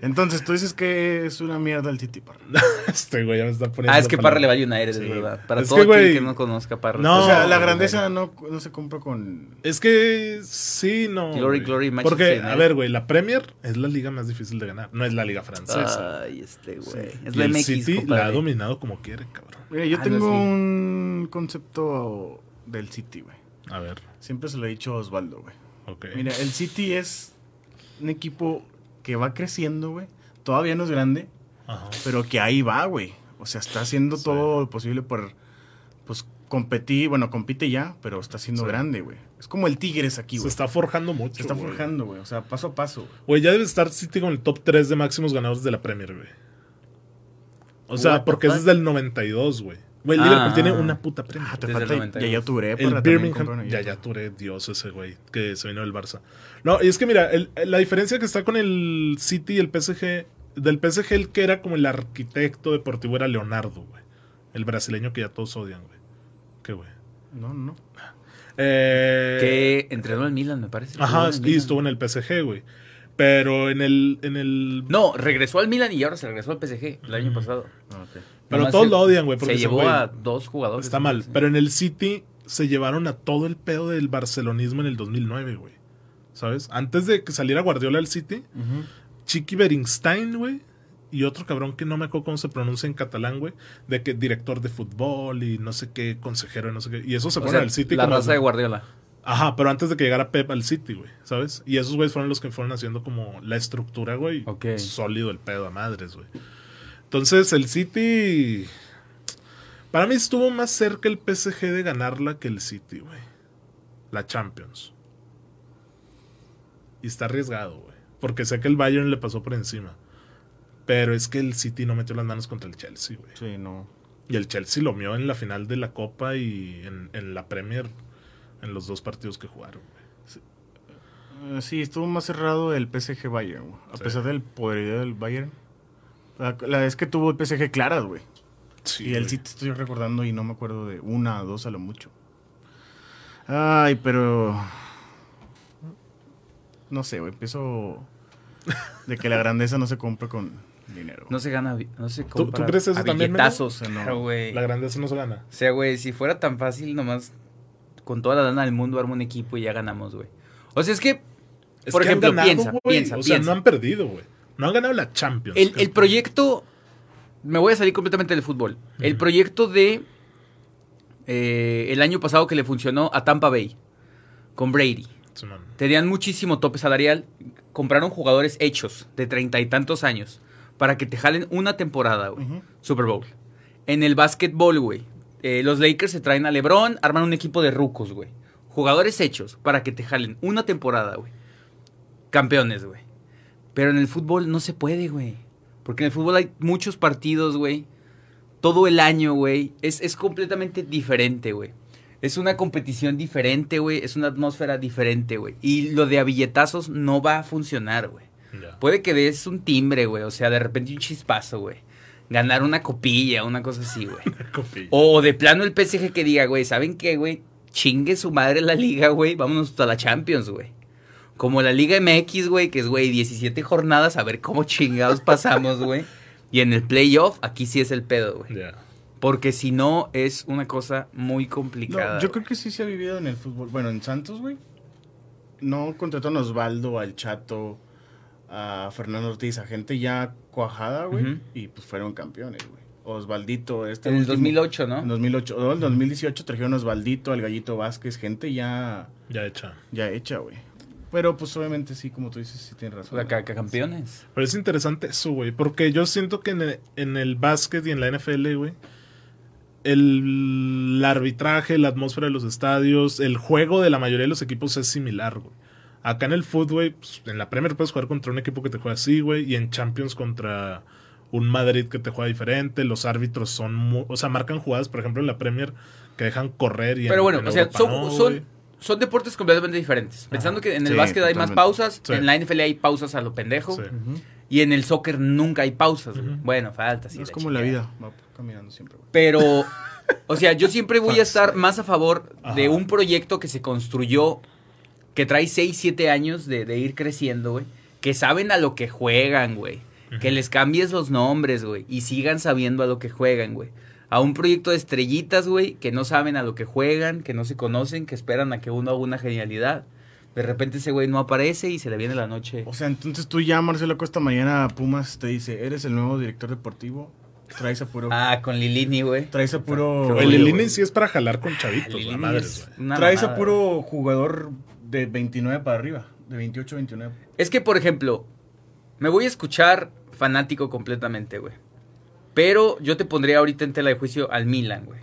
Entonces tú dices que es una mierda el City, parra. [LAUGHS] Este güey ya me está poniendo. Ah, es que Parra le va a palabras. United, Sí. es verdad. Para Es todo que, güey, que no conozca Parra. no, o sea, la grandeza no, no se compra con. Es que sí, no. Glory, güey. glory, Manchester Porque, a ver, güey, la Premier es la liga más difícil de ganar. No es la liga francesa. Ay, este güey. Y Es la el MX, City la ha dominado como quiere, cabrón. Mira, yo Ah, tengo no, un concepto del City, güey. A ver, Siempre se lo he dicho a Osvaldo, güey. Mira, el City es un equipo que va creciendo, güey. Todavía no es grande, Ajá. pero que ahí va, güey. O sea, está haciendo Sí. todo lo posible por, pues, competir. Bueno, compite ya, pero está siendo Sí. grande, güey. Es como el Tigres aquí, Se güey. está forjando mucho. Se está forjando, güey. O sea, paso a paso, güey. Ya debe estar City con el top 3 de máximos ganadores de la Premier, güey. O sea, What porque es desde el 92, güey. Güey, Ah. Liverpool tiene una puta Premier. Ah, te Desde el falta 92. Yaya Touré El Birmingham. Yaya. ya Touré, Dios ese güey, que se vino del Barça. No, y es que mira, el- la diferencia que está con el City y el PSG, del PSG el que era como el arquitecto deportivo era Leonardo, güey. El brasileño que ya todos odian, güey. ¿Qué, güey? No, no. Eh, Que entrenó en Milan, me parece. Ajá, el y Milan. estuvo en el PSG, güey. Pero en el, en el No, regresó al Milan y ahora se regresó al PSG el año pasado. Ah, ok. Pero todos se- lo odian, güey. porque Se llevó a dos jugadores. Está mal. Sí. Pero en el City se llevaron a todo el pedo del barcelonismo en el 2009, güey. ¿Sabes? Antes de que saliera Guardiola al City. Chiqui Beringstein, güey. Y otro cabrón que no me acuerdo cómo se pronuncia en catalán, güey. De que director de fútbol y no sé qué, consejero y no sé qué. Y eso se fueron al City la como- raza de Guardiola. Ajá, pero antes de que llegara Pep al City, güey. ¿Sabes? Y esos güeyes fueron los que fueron haciendo como la estructura, güey. Ok. Sólido el pedo a madres, güey. Entonces el City. Para mí estuvo más cerca el PSG de ganarla que el City, güey. La Champions. Y está arriesgado, güey. Porque sé que el Bayern le pasó por encima. Pero es que el City no metió las manos contra el Chelsea, güey. Sí, no. Y el Chelsea lo mió en la final de la Copa y en, en la Premier en los dos partidos que jugaron, güey. Eh, sí, estuvo más cerrado el PSG Bayern, güey. A Sí. pesar del poderío del Bayern. La, la vez que tuvo el PSG claras, güey. Sí, y el güey. City estoy recordando y no me acuerdo de una o dos a lo mucho. Ay, pero. No sé, güey. Empiezo. [LAUGHS] De que la grandeza no se compra con dinero. No se gana, no se ¿Tú- compra tú crees eso a también, billetazos. No. Claro, güey. La grandeza no se gana. O sea, güey, si fuera tan fácil, nomás con toda la lana del mundo armo un equipo y ya ganamos, güey. O sea, es que, Es por que han ejemplo, ganado, piensa, piensa, O sea, piensa. no han perdido, güey. No han ganado la Champions. el, el proyecto, me voy a salir completamente del fútbol. El proyecto de eh, el año pasado que le funcionó a Tampa Bay con Brady. Tenían muchísimo tope salarial. Compraron jugadores hechos de treinta y tantos años para que te jalen una temporada, güey. Super Bowl. En el básquetbol, güey. eh, los Lakers se traen a LeBron, arman un equipo de rucos, güey. Jugadores hechos para que te jalen una temporada, güey. Campeones, güey. Pero en el fútbol no se puede, güey. Porque en el fútbol hay muchos partidos, güey. Todo el año, güey. Es, es completamente diferente, güey. Es una competición diferente, güey. Es una atmósfera diferente, güey. Y lo de a billetazos no va a funcionar, güey. Puede que des un timbre, güey. O sea, de repente un chispazo, güey. Ganar una copilla, una cosa así, güey. [LAUGHS] O de plano el PSG que diga, güey, ¿saben qué, güey? Chingue su madre la liga, güey. Vámonos hasta la Champions, güey. Como la Liga MX, güey, que es, güey, 17 jornadas, a ver cómo chingados pasamos, güey. Y en el playoff, aquí sí es el pedo, güey. Ya. Porque si no, es una cosa muy complicada. No, yo creo que sí se ha vivido en el fútbol. Bueno, en Santos, güey. No contrataron a Osvaldo, al Chato, a Fernando Ortiz, a gente ya cuajada, güey. Y pues fueron campeones, güey. Osvaldito, este. En el último- 2008, ¿no? En 2008. O en 2018 trajeron a Osvaldito, al Gallito Vázquez, gente ya, Ya hecha. ya hecha, güey. Pero pues obviamente sí, como tú dices, sí tienes razón. O sea, ca- ca- campeones. Pero es interesante eso, güey. Porque yo siento que en el, en el básquet y en la NFL, güey, el, el arbitraje, la atmósfera de los estadios, el juego de la mayoría de los equipos es similar, güey. Acá en el fútbol, pues, en la Premier puedes jugar contra un equipo que te juega así, güey. Y en Champions contra un Madrid que te juega diferente. Los árbitros son, o sea, marcan jugadas, por ejemplo, en la Premier que dejan correr. Y Pero en- bueno, en o sea, son, no, son, güey. Son deportes completamente diferentes. Pensando que en el Sí, básquet hay más pausas, Sí. en la NFL hay pausas a lo pendejo. Sí. Y en el soccer nunca hay pausas, güey. Ujú. Bueno, falta, sí. es como la vida, va caminando siempre, güey. Pero, o sea, yo siempre voy a estar más a favor de un proyecto que se construyó, que trae 6, 7 años de, de ir creciendo, güey. Que saben a lo que juegan, güey. Que les cambies los nombres, güey. Y sigan sabiendo a lo que juegan, güey. A un proyecto de estrellitas, güey, que no saben a lo que juegan, que no se conocen, que esperan a que uno haga una genialidad. De repente ese güey no aparece y se le viene la noche. O sea, entonces tú ya, Marcelo Costa, mañana a Pumas te dice, eres el nuevo director deportivo, traes a puro... Ah, con Lilini, güey. Traes a puro... El Lilini sí es para jalar con chavitos, la Lilini madre, es güey. una Traes a mamada. puro jugador de 29 para arriba, de 28 a 29. Es que, por ejemplo, me voy a escuchar fanático completamente, güey. Pero yo te pondría ahorita en tela de juicio al Milan, güey.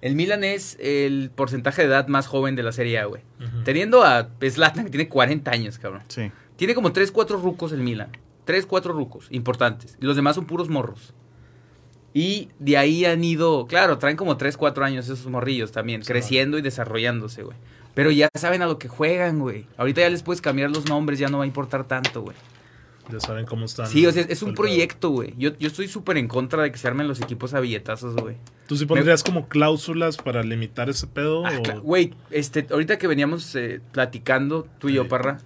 El Milan es el porcentaje de edad más joven de la Serie A, güey. Teniendo a Zlatan, que tiene 40 años, cabrón. Sí. Tiene como 3, 4 rucos el Milan. 3, 4 rucos importantes. Y los demás son puros morros. Y de ahí han ido, claro, traen como 3, 4 años esos morrillos también, Sí, creciendo y desarrollándose, güey. Pero ya saben a lo que juegan, güey. Ahorita ya les puedes cambiar los nombres, ya no va a importar tanto, güey. Ya saben cómo están. Sí, o sea, es un proyecto, güey. Yo, yo estoy súper en contra de que se armen los equipos a billetazos, güey. ¿Tú sí pondrías como cláusulas para limitar ese pedo? Ah, o- Güey, este, ahorita que veníamos eh, platicando, tú y yo. Parra,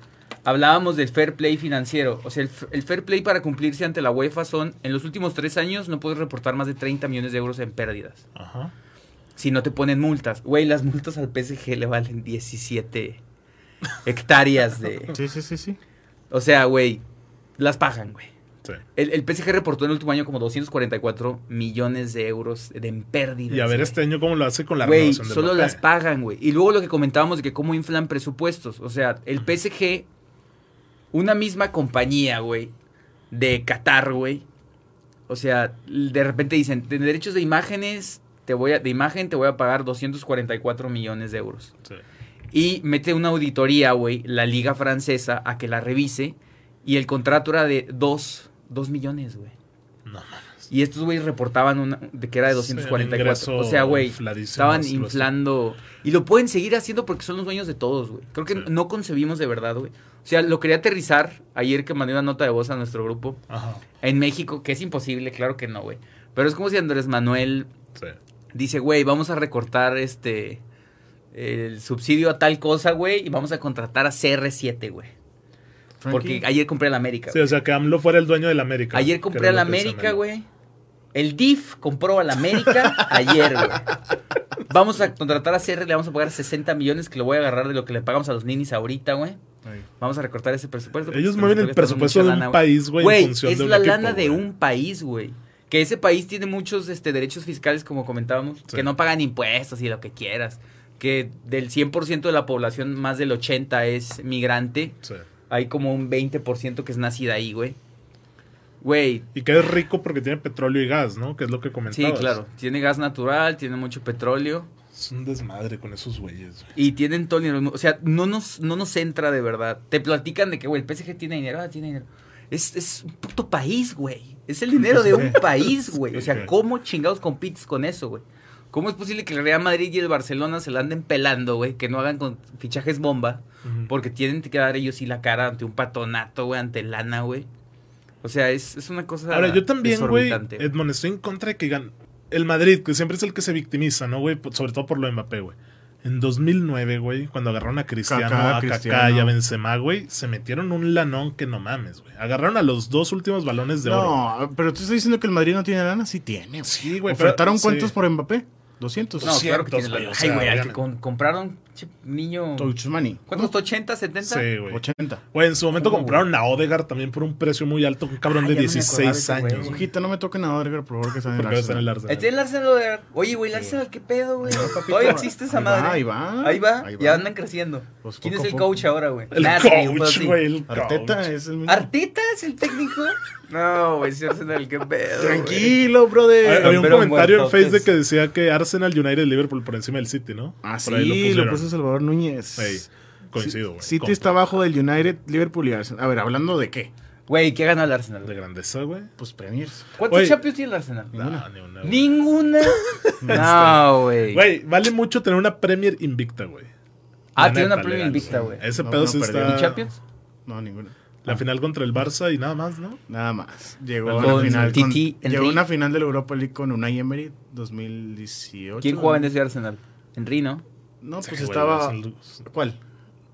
hablábamos del fair play financiero. O sea, el, el fair play para cumplirse ante la UEFA son, en los últimos tres años no puedes reportar más de 30 millones de euros en pérdidas. Ajá. Si no te ponen multas. Güey, las multas al PSG le valen 17 hectáreas de... Sí, sí, sí, sí. O sea, güey, las pagan, güey. Sí. El, el PSG reportó en el último año como 244 millones de euros de en pérdidas. Y a ver güey. este año cómo lo hace con la Güey, renovación de solo Mbappé. las pagan, güey. Y luego lo que comentábamos de que cómo inflan presupuestos. O sea, el PSG, una misma compañía, güey, de Qatar, güey. O sea, de repente dicen, de derechos de imágenes, te voy a, de imagen te voy a pagar 244 millones de euros. Sí. Y mete una auditoría, güey, la liga francesa, a que la revise. Y el contrato era de 2, 2 millones, güey. No mames. Y estos güeyes reportaban una, de que era de Sí, un 244. ingreso o sea, güey, estaban inflando. Y lo pueden seguir haciendo porque son los dueños de todos, güey. Creo que Sí. no concebimos de verdad, güey. O sea, lo quería aterrizar ayer que mandé una nota de voz a nuestro grupo. Ajá. En México, que es imposible, claro que no, güey. Pero es como si Andrés Manuel Sí. dice, güey, vamos a recortar este. El subsidio a tal cosa, güey, y vamos a contratar a CR7, güey. Porque ayer compré al América. Sí, o sea, que AMLO fuera el dueño del América. Ayer compré que decía América, güey. El DIF compró al América [LAUGHS] ayer, güey. Vamos a contratar a CR, le vamos a pagar 60 millones que lo voy a agarrar de lo que le pagamos a los ninis ahorita, güey. Vamos a recortar ese presupuesto. Ellos mueven el presupuesto de un lana, país, güey, en Güey, función es de un la equipo, lana de güey. un país, güey. Que ese país tiene muchos este, derechos fiscales, como comentábamos, Sí. que no pagan impuestos y lo que quieras. Que del 100% de la población, más del 80% es migrante. Sí. Hay como un 20% que es nacida ahí, güey. Güey, Y que es rico porque tiene petróleo y gas, ¿no? Que es lo que Sí, comentabas. claro. Tiene gas natural, tiene mucho petróleo. Es un desmadre con esos güeyes. güey. Y tienen todo el dinero. O sea, no nos, no nos entra de verdad. Te platican de que, güey, el PSG tiene dinero. Ah, tiene dinero. Es, es un puto país, güey. Es el dinero de un país, güey. O sea, Sí. ¿cómo chingados compites con eso, güey? ¿Cómo es posible que el Real Madrid y el Barcelona se la anden pelando, güey? Que no hagan con fichajes bomba. Porque tienen que dar ellos sí la cara ante un patonato, güey, ante lana, güey. O sea, es, es una cosa. Ahora, yo también, güey. Edmond, estoy en contra de que gan el Madrid, que siempre es el que se victimiza, ¿no, güey? Sobre todo por lo de Mbappé, güey. En 2009, güey, cuando agarraron a Cristiano, a Kaká y a Benzema, güey, se metieron un lanón que no mames, güey. Agarraron a los dos últimos balones de oro. No, pero tú estás diciendo que el Madrid no tiene lana. Sí tiene. güey. Sí, güey. ¿Ofertaron pero- cuántos sí. por Mbappé? 200. No, claro que 200, tiene la- Ay, güey, al que con- compraron che, niño. Touch money. ¿Cuánto costó? ¿80, 70? Sí, güey. 80. Güey, en su momento ¿Cómo, compraron a Odegaard también por un precio muy alto, un cabrón Ay, de ya no acordaba de 16 ese güey. años. Ojita, no me toquen a Odegaard, por favor, que está en el Arsenal. Está en el Arsenal. de- Oye, güey, el Arsenal, ¿qué pedo, güey? [LAUGHS] Todavía existe esa Ahí madre. va, ahí va. Ahí va, Ahí ya va. andan creciendo. Pues ¿Quién es el poco. coach ahora, güey? El coach, así. güey. Arteta es el mismo. ¿Arteta es el técnico? No, güey, ese Arsenal, qué pedo. Tranquilo, brother. Había un Pero comentario en muertotes. Face de que decía que Arsenal, United, Liverpool por encima del City, ¿no? Ah, Por ahí sí, lo, puso Salvador Núñez. Coincido, güey. City Compro. está abajo del United, Liverpool y Arsenal. A ver, hablando de qué? Güey, ¿qué ganó el Arsenal? De grandeza, güey. Pues Premiers. ¿Cuántos. Champions tiene el Arsenal? No, ni una, güey. Ninguna. [LAUGHS] No, güey. Güey, vale mucho tener una Premier invicta, güey. Ah, tiene una Premier invicta, güey. Ese No, pedo no está. ¿Y Champions? No, ninguno. La final contra el Barça y nada más, ¿no? Nada más. Llegó a Con una final. con- Titi Henry. llegó una final de la Europa League con Unai Emery 2018. ¿Quién jugaba en ese Arsenal? Henry, ¿no? No, pues estaba. ¿Cuál?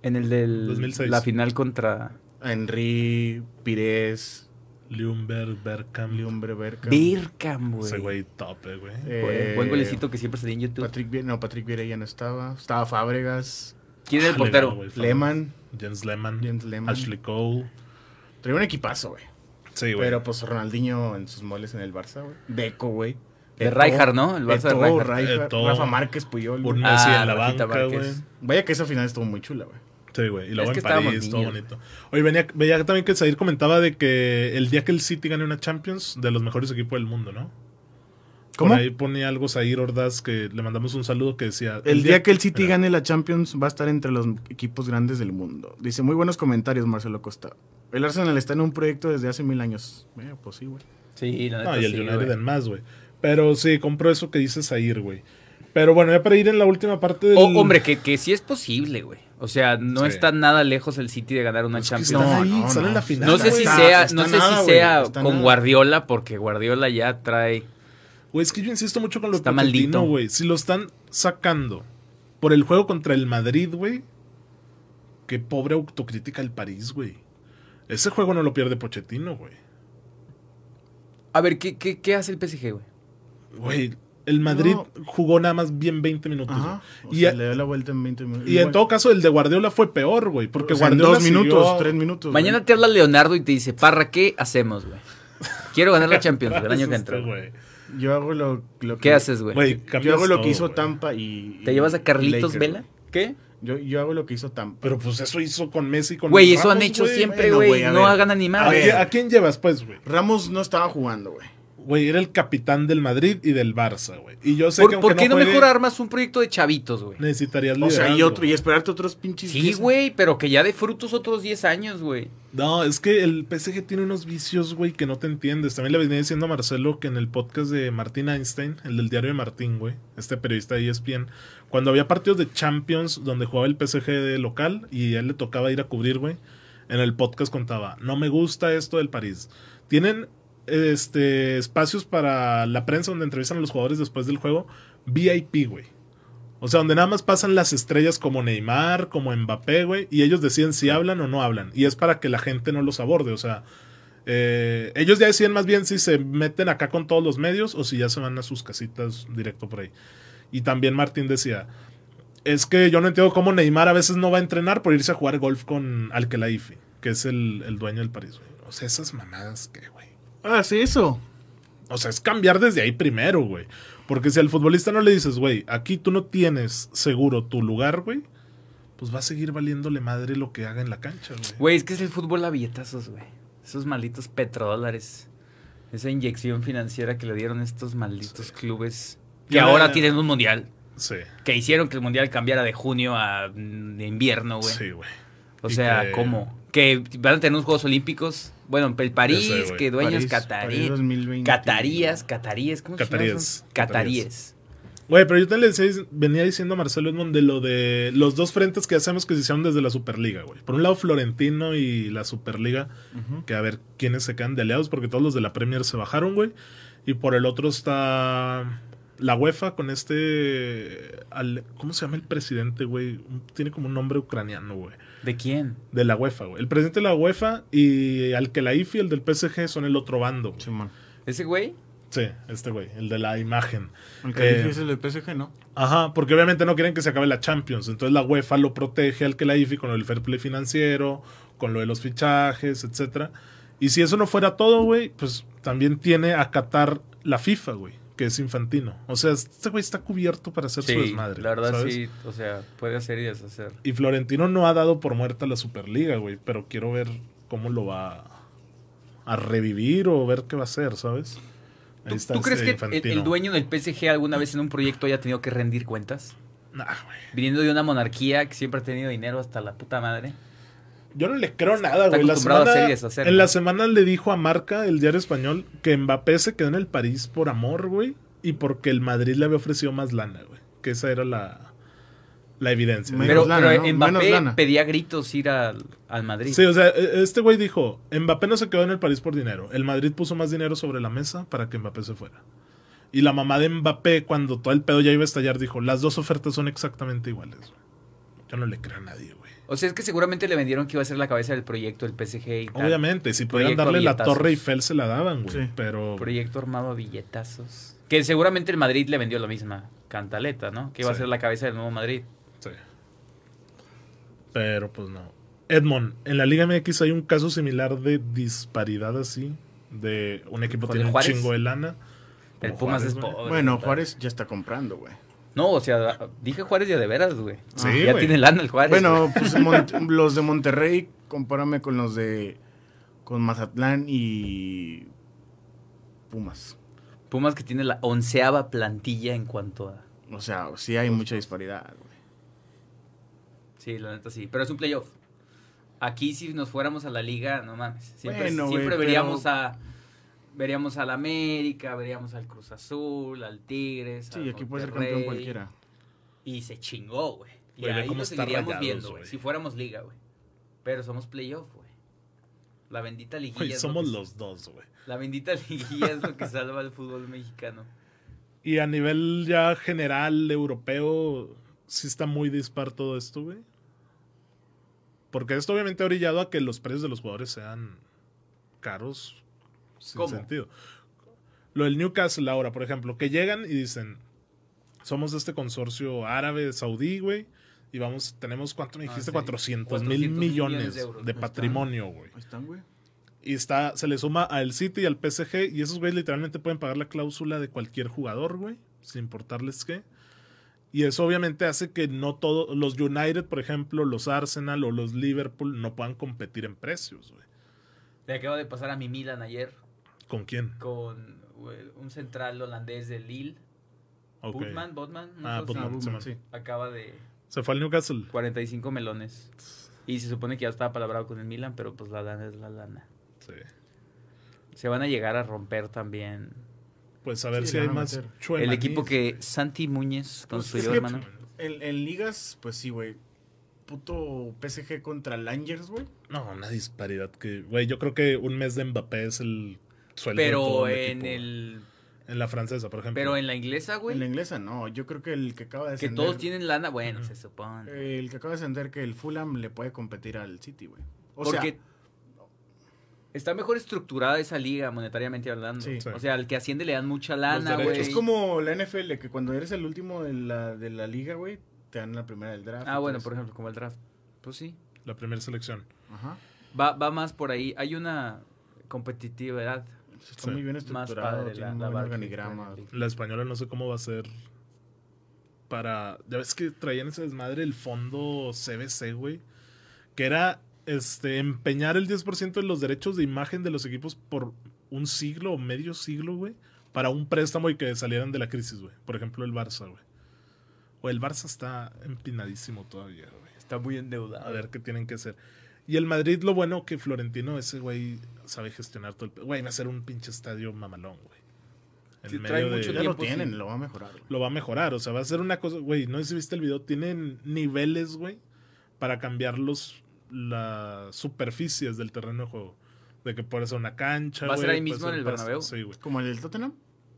En el del 2006. la final contra Henry, Pires, Ljungberg, Bergkamp. Liumbre, Berka. Birkham, güey. Ese güey top, eh, güey. Eh, Buen golecito que siempre se en YouTube. Patrick, no, Patrick Vieira ya no estaba. Estaba Fábregas, ¿Quién es el Ah, portero? Lehmann, Jens Lehmann. Jens Lehmann. Ashley Cole. Traía un equipazo, güey. Sí, güey. Pero pues Ronaldinho en sus moles en el Barça, güey. Deco, güey. De Rijkaard, ¿no? El Barça de Eto'o, Rijkaard. Rafa Márquez, Puyol. Un Ah, Messi en la Rafita banca, güey. Vaya que esa final estuvo muy chula, güey. Sí, güey. Y luego Es en París, todo niños. bonito. Oye, venía, veía también que Zair comentaba de que el día que el City gane una Champions, de los mejores equipos del mundo, ¿no? ¿Cómo? Por ahí ponía algo Zair Ordaz que le mandamos un saludo que decía... El día que el City gane la Champions va a estar entre los equipos grandes del mundo. Dice, muy buenos comentarios, Marcelo Costa. El Arsenal está en un proyecto desde hace mil años. Eh, pues sí, güey. Sí, la neta No, y el sí, United en más, güey. Pero sí, compro eso que dice Zair, güey. Pero bueno, ya para ir en la última parte del... O- hombre, que, que sí es posible, güey. O sea, no Sí. está nada lejos el City de ganar una Pues que Champions. están No, ahí, no, están en no. la final. No sé si Está- sea, está no sé nada, si sea con nada. Guardiola, porque Guardiola ya trae. Güey, es que yo insisto mucho con lo Está que maldito. güey. Si lo están sacando por el juego contra el Madrid, güey. Qué pobre autocrítica el París, güey. Ese juego no lo pierde Pochettino, güey. A ver, ¿qué, qué, qué hace el PSG, güey? Güey, el Madrid No. jugó nada más bien 20 minutos. Ajá. güey. O Y, sea, a- le dio la vuelta en 20 minutos. y en todo caso, el de Guardiola fue peor, güey. Porque O sea, en Guardiola dos minutos, siguió- tres minutos. Mañana te habla Leonardo y te dice, Parra, ¿qué hacemos, güey? Quiero ganar la [LAUGHS] Champions el año que entra. Este, güey. Yo hago lo, lo que... ¿Qué haces, güey? Güey, Yo hago lo que hizo güey. Tampa y... ¿Te llevas a y Carlitos Vela? ¿Qué? Yo, yo hago lo que hizo Tampa. Pero pues eso hizo con Messi, con Güey, eso han hecho güey. siempre, güey. No hagan ni ¿A, a quién llevas, pues, güey? Ramos no estaba jugando, güey. Güey, era el capitán del Madrid y del Barça, güey. Y yo sé ¿Por, que por qué no juegue, mejor armas un proyecto de chavitos, güey? Necesitarías O sea, y, liderazgo. otro, y esperarte otros pinches... Sí, 10. güey, pero que ya de frutos otros 10 años, güey. No, es que el PSG tiene unos vicios, güey, que no te entiendes. También le venía diciendo a Marcelo que en el podcast de Martín Einstein, el del diario de Martín, güey, este periodista de ESPN, cuando había partidos de Champions donde jugaba el PSG de local y a él le tocaba ir a cubrir, güey, en el podcast contaba, no me gusta esto del París. Tienen este espacios para la prensa donde entrevistan a los jugadores después del juego, VIP, güey. O sea, donde nada más pasan las estrellas como Neymar, como Mbappé, güey, y ellos deciden si hablan o no hablan. Y es para que la gente no los aborde, o sea, eh, ellos ya deciden más bien si se meten acá con todos los medios o si ya se van a sus casitas directo por ahí. Y también Martín decía, es que yo no entiendo cómo Neymar a veces no va a entrenar por irse a jugar golf con Al-Khelaifi, que es el, el dueño del París, güey. O sea, esas mamadas que, güey. Ah, sí, eso. O sea, es cambiar desde ahí primero, güey. Porque si al futbolista no le dices, güey, aquí tú no tienes seguro tu lugar, güey, pues va a seguir valiéndole madre lo que haga en la cancha, güey. Güey, es que es el fútbol a billetazos, güey. Esos malditos petrodólares. Esa inyección financiera que le dieron estos malditos clubes. Que ahora tienen un mundial. Sí. Que hicieron que el mundial cambiara de junio a mm, de invierno, güey. Sí, güey. O sea, que- ¿cómo? Que van a tener unos Juegos Olímpicos. Bueno, el París, sé, que dueños París- catarí, París 2020. catarías, cataríes, ¿cómo se llama Cataríes, cataríes. Cataríes. Güey, pero yo te le decía- venía diciendo a Marcelo Edmond de lo de los dos frentes que hacemos que se hicieron desde la Superliga, güey. Por un lado Florentino y la Superliga, que a ver quiénes se quedan de aliados, porque todos los de la Premier se bajaron, güey. Y por el otro está la UEFA con este. al- ¿Cómo se llama el presidente, güey? Tiene como un nombre ucraniano, güey. ¿De quién? De la UEFA, güey. El presidente de la UEFA y al que la IFI, el del PSG, son el otro bando. güey. ¿Ese güey? Sí, este güey, el de la imagen. El que Eh, es el del PSG, ¿no? Ajá, porque obviamente no quieren que se acabe la Champions. Entonces la UEFA lo protege al que la IFI con el fair play financiero, con lo de los fichajes, etcétera. Y si eso no fuera todo, güey, pues también tiene a Qatar la FIFA, güey, que es infantino. O sea, este güey está cubierto para hacer su desmadre. la verdad ¿sabes? sí, o sea, puede hacer y deshacer. Y Florentino no ha dado por muerta la Superliga, güey, pero quiero ver cómo lo va a revivir o ver qué va a hacer, ¿sabes? Ahí ¿Tú, está tú crees que el dueño del PSG alguna vez en un proyecto haya tenido que rendir cuentas? Nah, güey. Viniendo de una monarquía que siempre ha tenido dinero hasta la puta madre. Yo no le creo nada, Está güey. La a en la semana le dijo a Marca, el diario español, que Mbappé se quedó en el París por amor, güey. Y porque el Madrid le había ofrecido más lana, güey. Que esa era la, la evidencia. Menos Pero, lana, pero ¿no? Mbappé Menos lana. pedía gritos ir al, al Madrid. Sí, o sea, e- este güey dijo, Mbappé no se quedó en el París por dinero. El Madrid puso más dinero sobre la mesa para que Mbappé se fuera. Y la mamá de Mbappé, cuando todo el pedo ya iba a estallar, dijo, las dos ofertas son exactamente iguales. güey". Yo no le creo a nadie, güey. O sea, es que seguramente le vendieron que iba a ser la cabeza del proyecto del PSG y tal. Obviamente, si pudieran Proyecto darle la. Torre Eiffel se la daban, güey. Sí. Pero... Proyecto armado a billetazos. Que seguramente el Madrid le vendió la misma cantaleta, ¿no? Que iba a ser la cabeza del nuevo Madrid. Sí. Pero pues no. Edmond, en la Liga MX hay un caso similar de disparidad así. De un equipo ¿Con tiene un chingo de lana. El Pumas Juárez, es pobre. Bueno. Juárez ya está comprando, güey. No, o sea, dije Juárez ya de veras, güey. Sí, ya güey. tiene lana el Juárez. Bueno, pues los de Monterrey, compárame con los de. con Mazatlán y. Pumas. Pumas que tiene la onceava plantilla en cuanto a... O sea, sí hay mucha disparidad, güey. Sí, la neta sí. Pero es un playoff. Aquí si nos fuéramos a la liga, no mames. Siempre, Bueno, siempre güey, veríamos pero- a... Veríamos al América, veríamos al Cruz Azul, al Tigres. Sí, al aquí puede ser campeón cualquiera. Y se chingó, güey. Y ahí está seguiríamos Rayados, viendo, güey. Si fuéramos liga, güey. Pero somos playoff, güey. La bendita liguilla. Lo somos los dos, güey. La bendita [LAUGHS] liguilla es lo que salva al fútbol mexicano. Y a nivel ya general, europeo, sí está muy dispar todo esto, güey. Porque esto obviamente ha orillado a que los precios de los jugadores sean caros sin ¿Cómo? sentido. Lo del Newcastle ahora, por ejemplo, que llegan y dicen, somos este consorcio árabe, saudí, güey, y vamos, tenemos, ¿cuánto me Ah, dijiste? sí. 400 mil 400 millones millones de euros. de patrimonio, güey. Ahí están, güey. Y está, se le suma al City y al PSG. Y esos güeyes literalmente pueden pagar la cláusula de cualquier jugador, güey. Sin importarles qué. Y eso obviamente hace que no todos, los United, por ejemplo, los Arsenal o los Liverpool no puedan competir en precios, güey. Le acaba de pasar a mi Milan ayer ¿Con quién? con un central holandés de Lille. Ok. Botman, Botman. Ah, no sí. Acaba de Se fue al Newcastle. 45 melones. Y se supone que ya estaba palabrado con el Milan, pero pues la lana es la lana. Sí. Se van a llegar a romper también. Pues a ver Sí, si hay más. El equipo que Santi Muñez Pues, construyó, es que- hermano. En, en ligas, pues sí, güey. Puto PSG contra Langers, güey. No, una disparidad que... Güey, yo creo que un mes de Mbappé es el sueldo Pero todo en equipo, güey. el. En la francesa, por ejemplo. Pero en la inglesa, En la güey. inglesa, no. Yo creo que el que acaba de Que descender. todos tienen lana. Bueno, se supone. El que acaba de descender que el Fulham le puede competir al City, güey. O Porque sea, está mejor estructurada esa liga, monetariamente hablando. Sí. Sí. O sea, al que asciende le dan mucha lana, güey. es como la NFL, que cuando eres el último de la, de la liga, güey, te dan la primera del draft. Ah, bueno, por ejemplo, como el draft. Pues sí. La primera selección. Ajá. Va, va más por ahí. Hay una competitividad. Está Sí. muy bien Más estructurado, padre tiene la- un la buen organigrama. La española no sé cómo va a ser para... Ya ves que traían ese desmadre el fondo CBC, güey. Que era este empeñar el 10% de los derechos de imagen de los equipos por un siglo o medio siglo, güey. Para un préstamo y que salieran de la crisis, güey. Por ejemplo, el Barça, güey. O el Barça está empinadísimo todavía, güey. Está muy endeudado. A ver qué tienen que hacer. Y el Madrid, lo bueno que Florentino, ese güey, sabe gestionar todo el... Güey, va a ser un pinche estadio mamalón, güey. En Sí, medio trae de- mucho Ya lo tienen, sí. lo va a mejorar. güey. lo va a mejorar. O sea, va a ser una cosa, güey, no sé si viste el video, tienen niveles, güey, para cambiar los, las superficies del terreno de juego. De que puede ser una cancha, ¿Va a ser ahí mismo ser en el. Bernabéu? Sí, güey. Como el del Tottenham.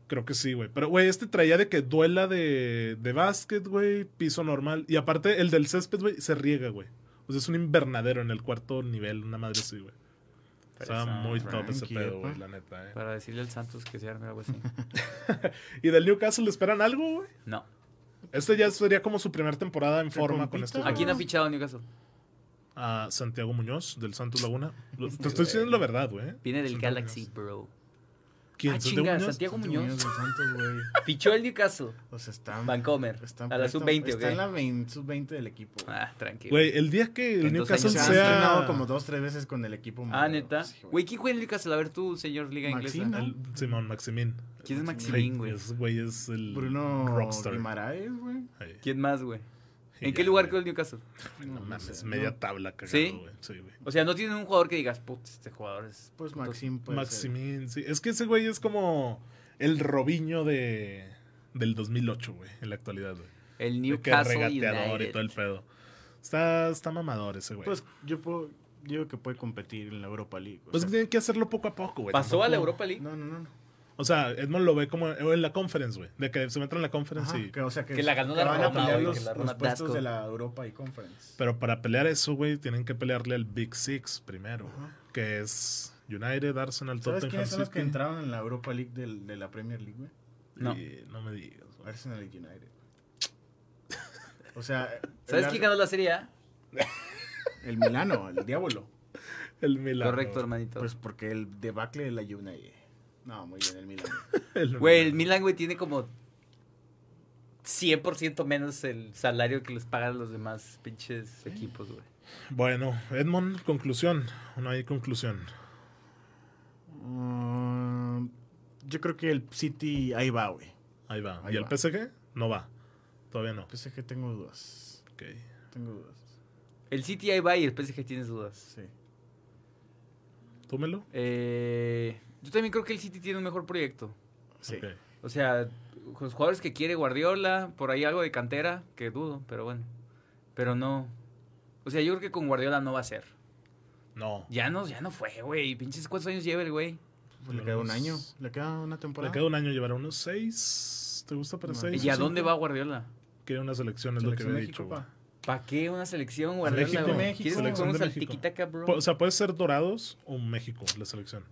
Creo que sí, güey. Pero, güey, este traía de que duela de, de básquet, güey, piso normal. Y aparte, el del césped, güey, se riega, güey. O sea, es un invernadero en el cuarto nivel, una madre así, güey. Estaba muy top ese pedo, güey, la neta, eh. Para decirle al Santos que se arme algo así. [LAUGHS] ¿Y del Newcastle le esperan algo, güey? No. Este ya sería como su primera temporada en forma con estos. ¿A quién ha fichado Newcastle? A Santiago Muñoz, del Santos Laguna. Te estoy diciendo la verdad, güey. Viene del Galaxy, bro. ¿Quién? Ah, ¿Santiago chinga, Muñoz? Santiago Santiago Muñoz. Santos, güey. [LAUGHS] Fichó el Newcastle. O sea, está. Vancomer. está a la está- sub-20, ¿o Está en la 20 sub-20 del equipo. güey. Ah, tranquilo. Güey, el día que el Newcastle años se ha entrenado sea. como dos, tres veces con el equipo. ah, madre, neta. sí, Güey, ¿quién juega en Newcastle? A ver tú, señor Liga Maxim, Inglesa. el Simón Maximín. ¿Quién es Maximín, güey? Güey es el Bruno rockstar. Guimaraes, güey. ¿Quién más, güey? ¿En qué lugar quedó el Newcastle? No, No mames, sé, media no. tabla cagado, ¿Sí? güey. Sí, güey. O sea, no tiene un jugador que digas, put, este jugador es. Pues puto". Maxim, pues. Maximín, sí. Es que ese güey es como el Robiño de del 2008, güey, en la actualidad, güey. El que Newcastle regateador United. y todo el pedo. Está, está mamador ese güey. Pues yo puedo. Yo digo que puede competir en la Europa League. Pues sea, tienen que hacerlo poco a poco, güey. ¿Pasó a la Europa League? No, no, no. O sea, Edmond lo ve como en la conference, güey. De que se meten en la conference Ajá, y... que, o sea, que, Que la ganó que la van a Roma, pelear güey, los, que la los Roma puestos Dasco. de la Europa y Conference. Pero para pelear eso, güey, tienen que pelearle al Big Six primero. Ajá. Que es United, Arsenal, ¿Sabes Tottenham quiénes son los que entraron en la Europa League del- de la Premier League, güey? No. Y no me digas. Arsenal y United. O sea, [LAUGHS] ¿Sabes quién ganó la Serie A? El Milano, el Diablo. El Milan. Correcto, hermanito. Pues porque el debacle de la United. No, muy bien, el Milano. [LAUGHS] El Güey, el Milan. Milan, güey, tiene como 100% menos el salario que les pagan los demás pinches equipos, güey. Bueno, Edmond, conclusión. No hay conclusión. Mm, yo creo que el City ahí va, güey. Ahí va. Ahí ¿Y el. PSG? No va. Todavía no. Pensé que tengo dudas. Ok. Tengo dudas. El City ahí va y el PSG tienes dudas. Sí. ¿Túmelo? Eh, yo también creo que el City tiene un mejor proyecto. Sí. O sea, los jugadores que quiere Guardiola, por ahí algo de cantera, que dudo, pero bueno. Pero no. O sea, yo creo que con Guardiola no va a ser. No. Ya no, ya no fue, güey. Pinches cuántos años lleva el güey. Pues le queda un año. Le queda una temporada. Le queda un año llevar unos seis. ¿Te gusta para No. seis? ¿Y a dónde va Guardiola? Quiere una selección, es lo que México, dicho, güey. pa. ¿Para qué una selección Guardiola? México? México, ¿Quieres que bro? O sea, puede ser Dorados o México, la selección.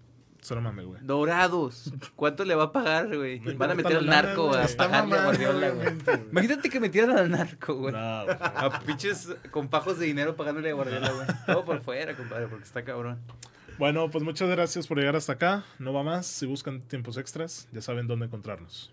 Cero mames, güey. Dorados. ¿Cuánto le va a pagar, güey? Van a meter al narco a pagarle a Guardiola, güey. Imagínate que metieran al narco, güey. No, [LAUGHS] güey. A pinches con pajos de dinero pagándole a Guardiola, güey. Todo por fuera, compadre, porque está cabrón. Bueno, pues muchas gracias por llegar hasta acá. No va más. Si buscan tiempos extras, ya saben dónde encontrarnos.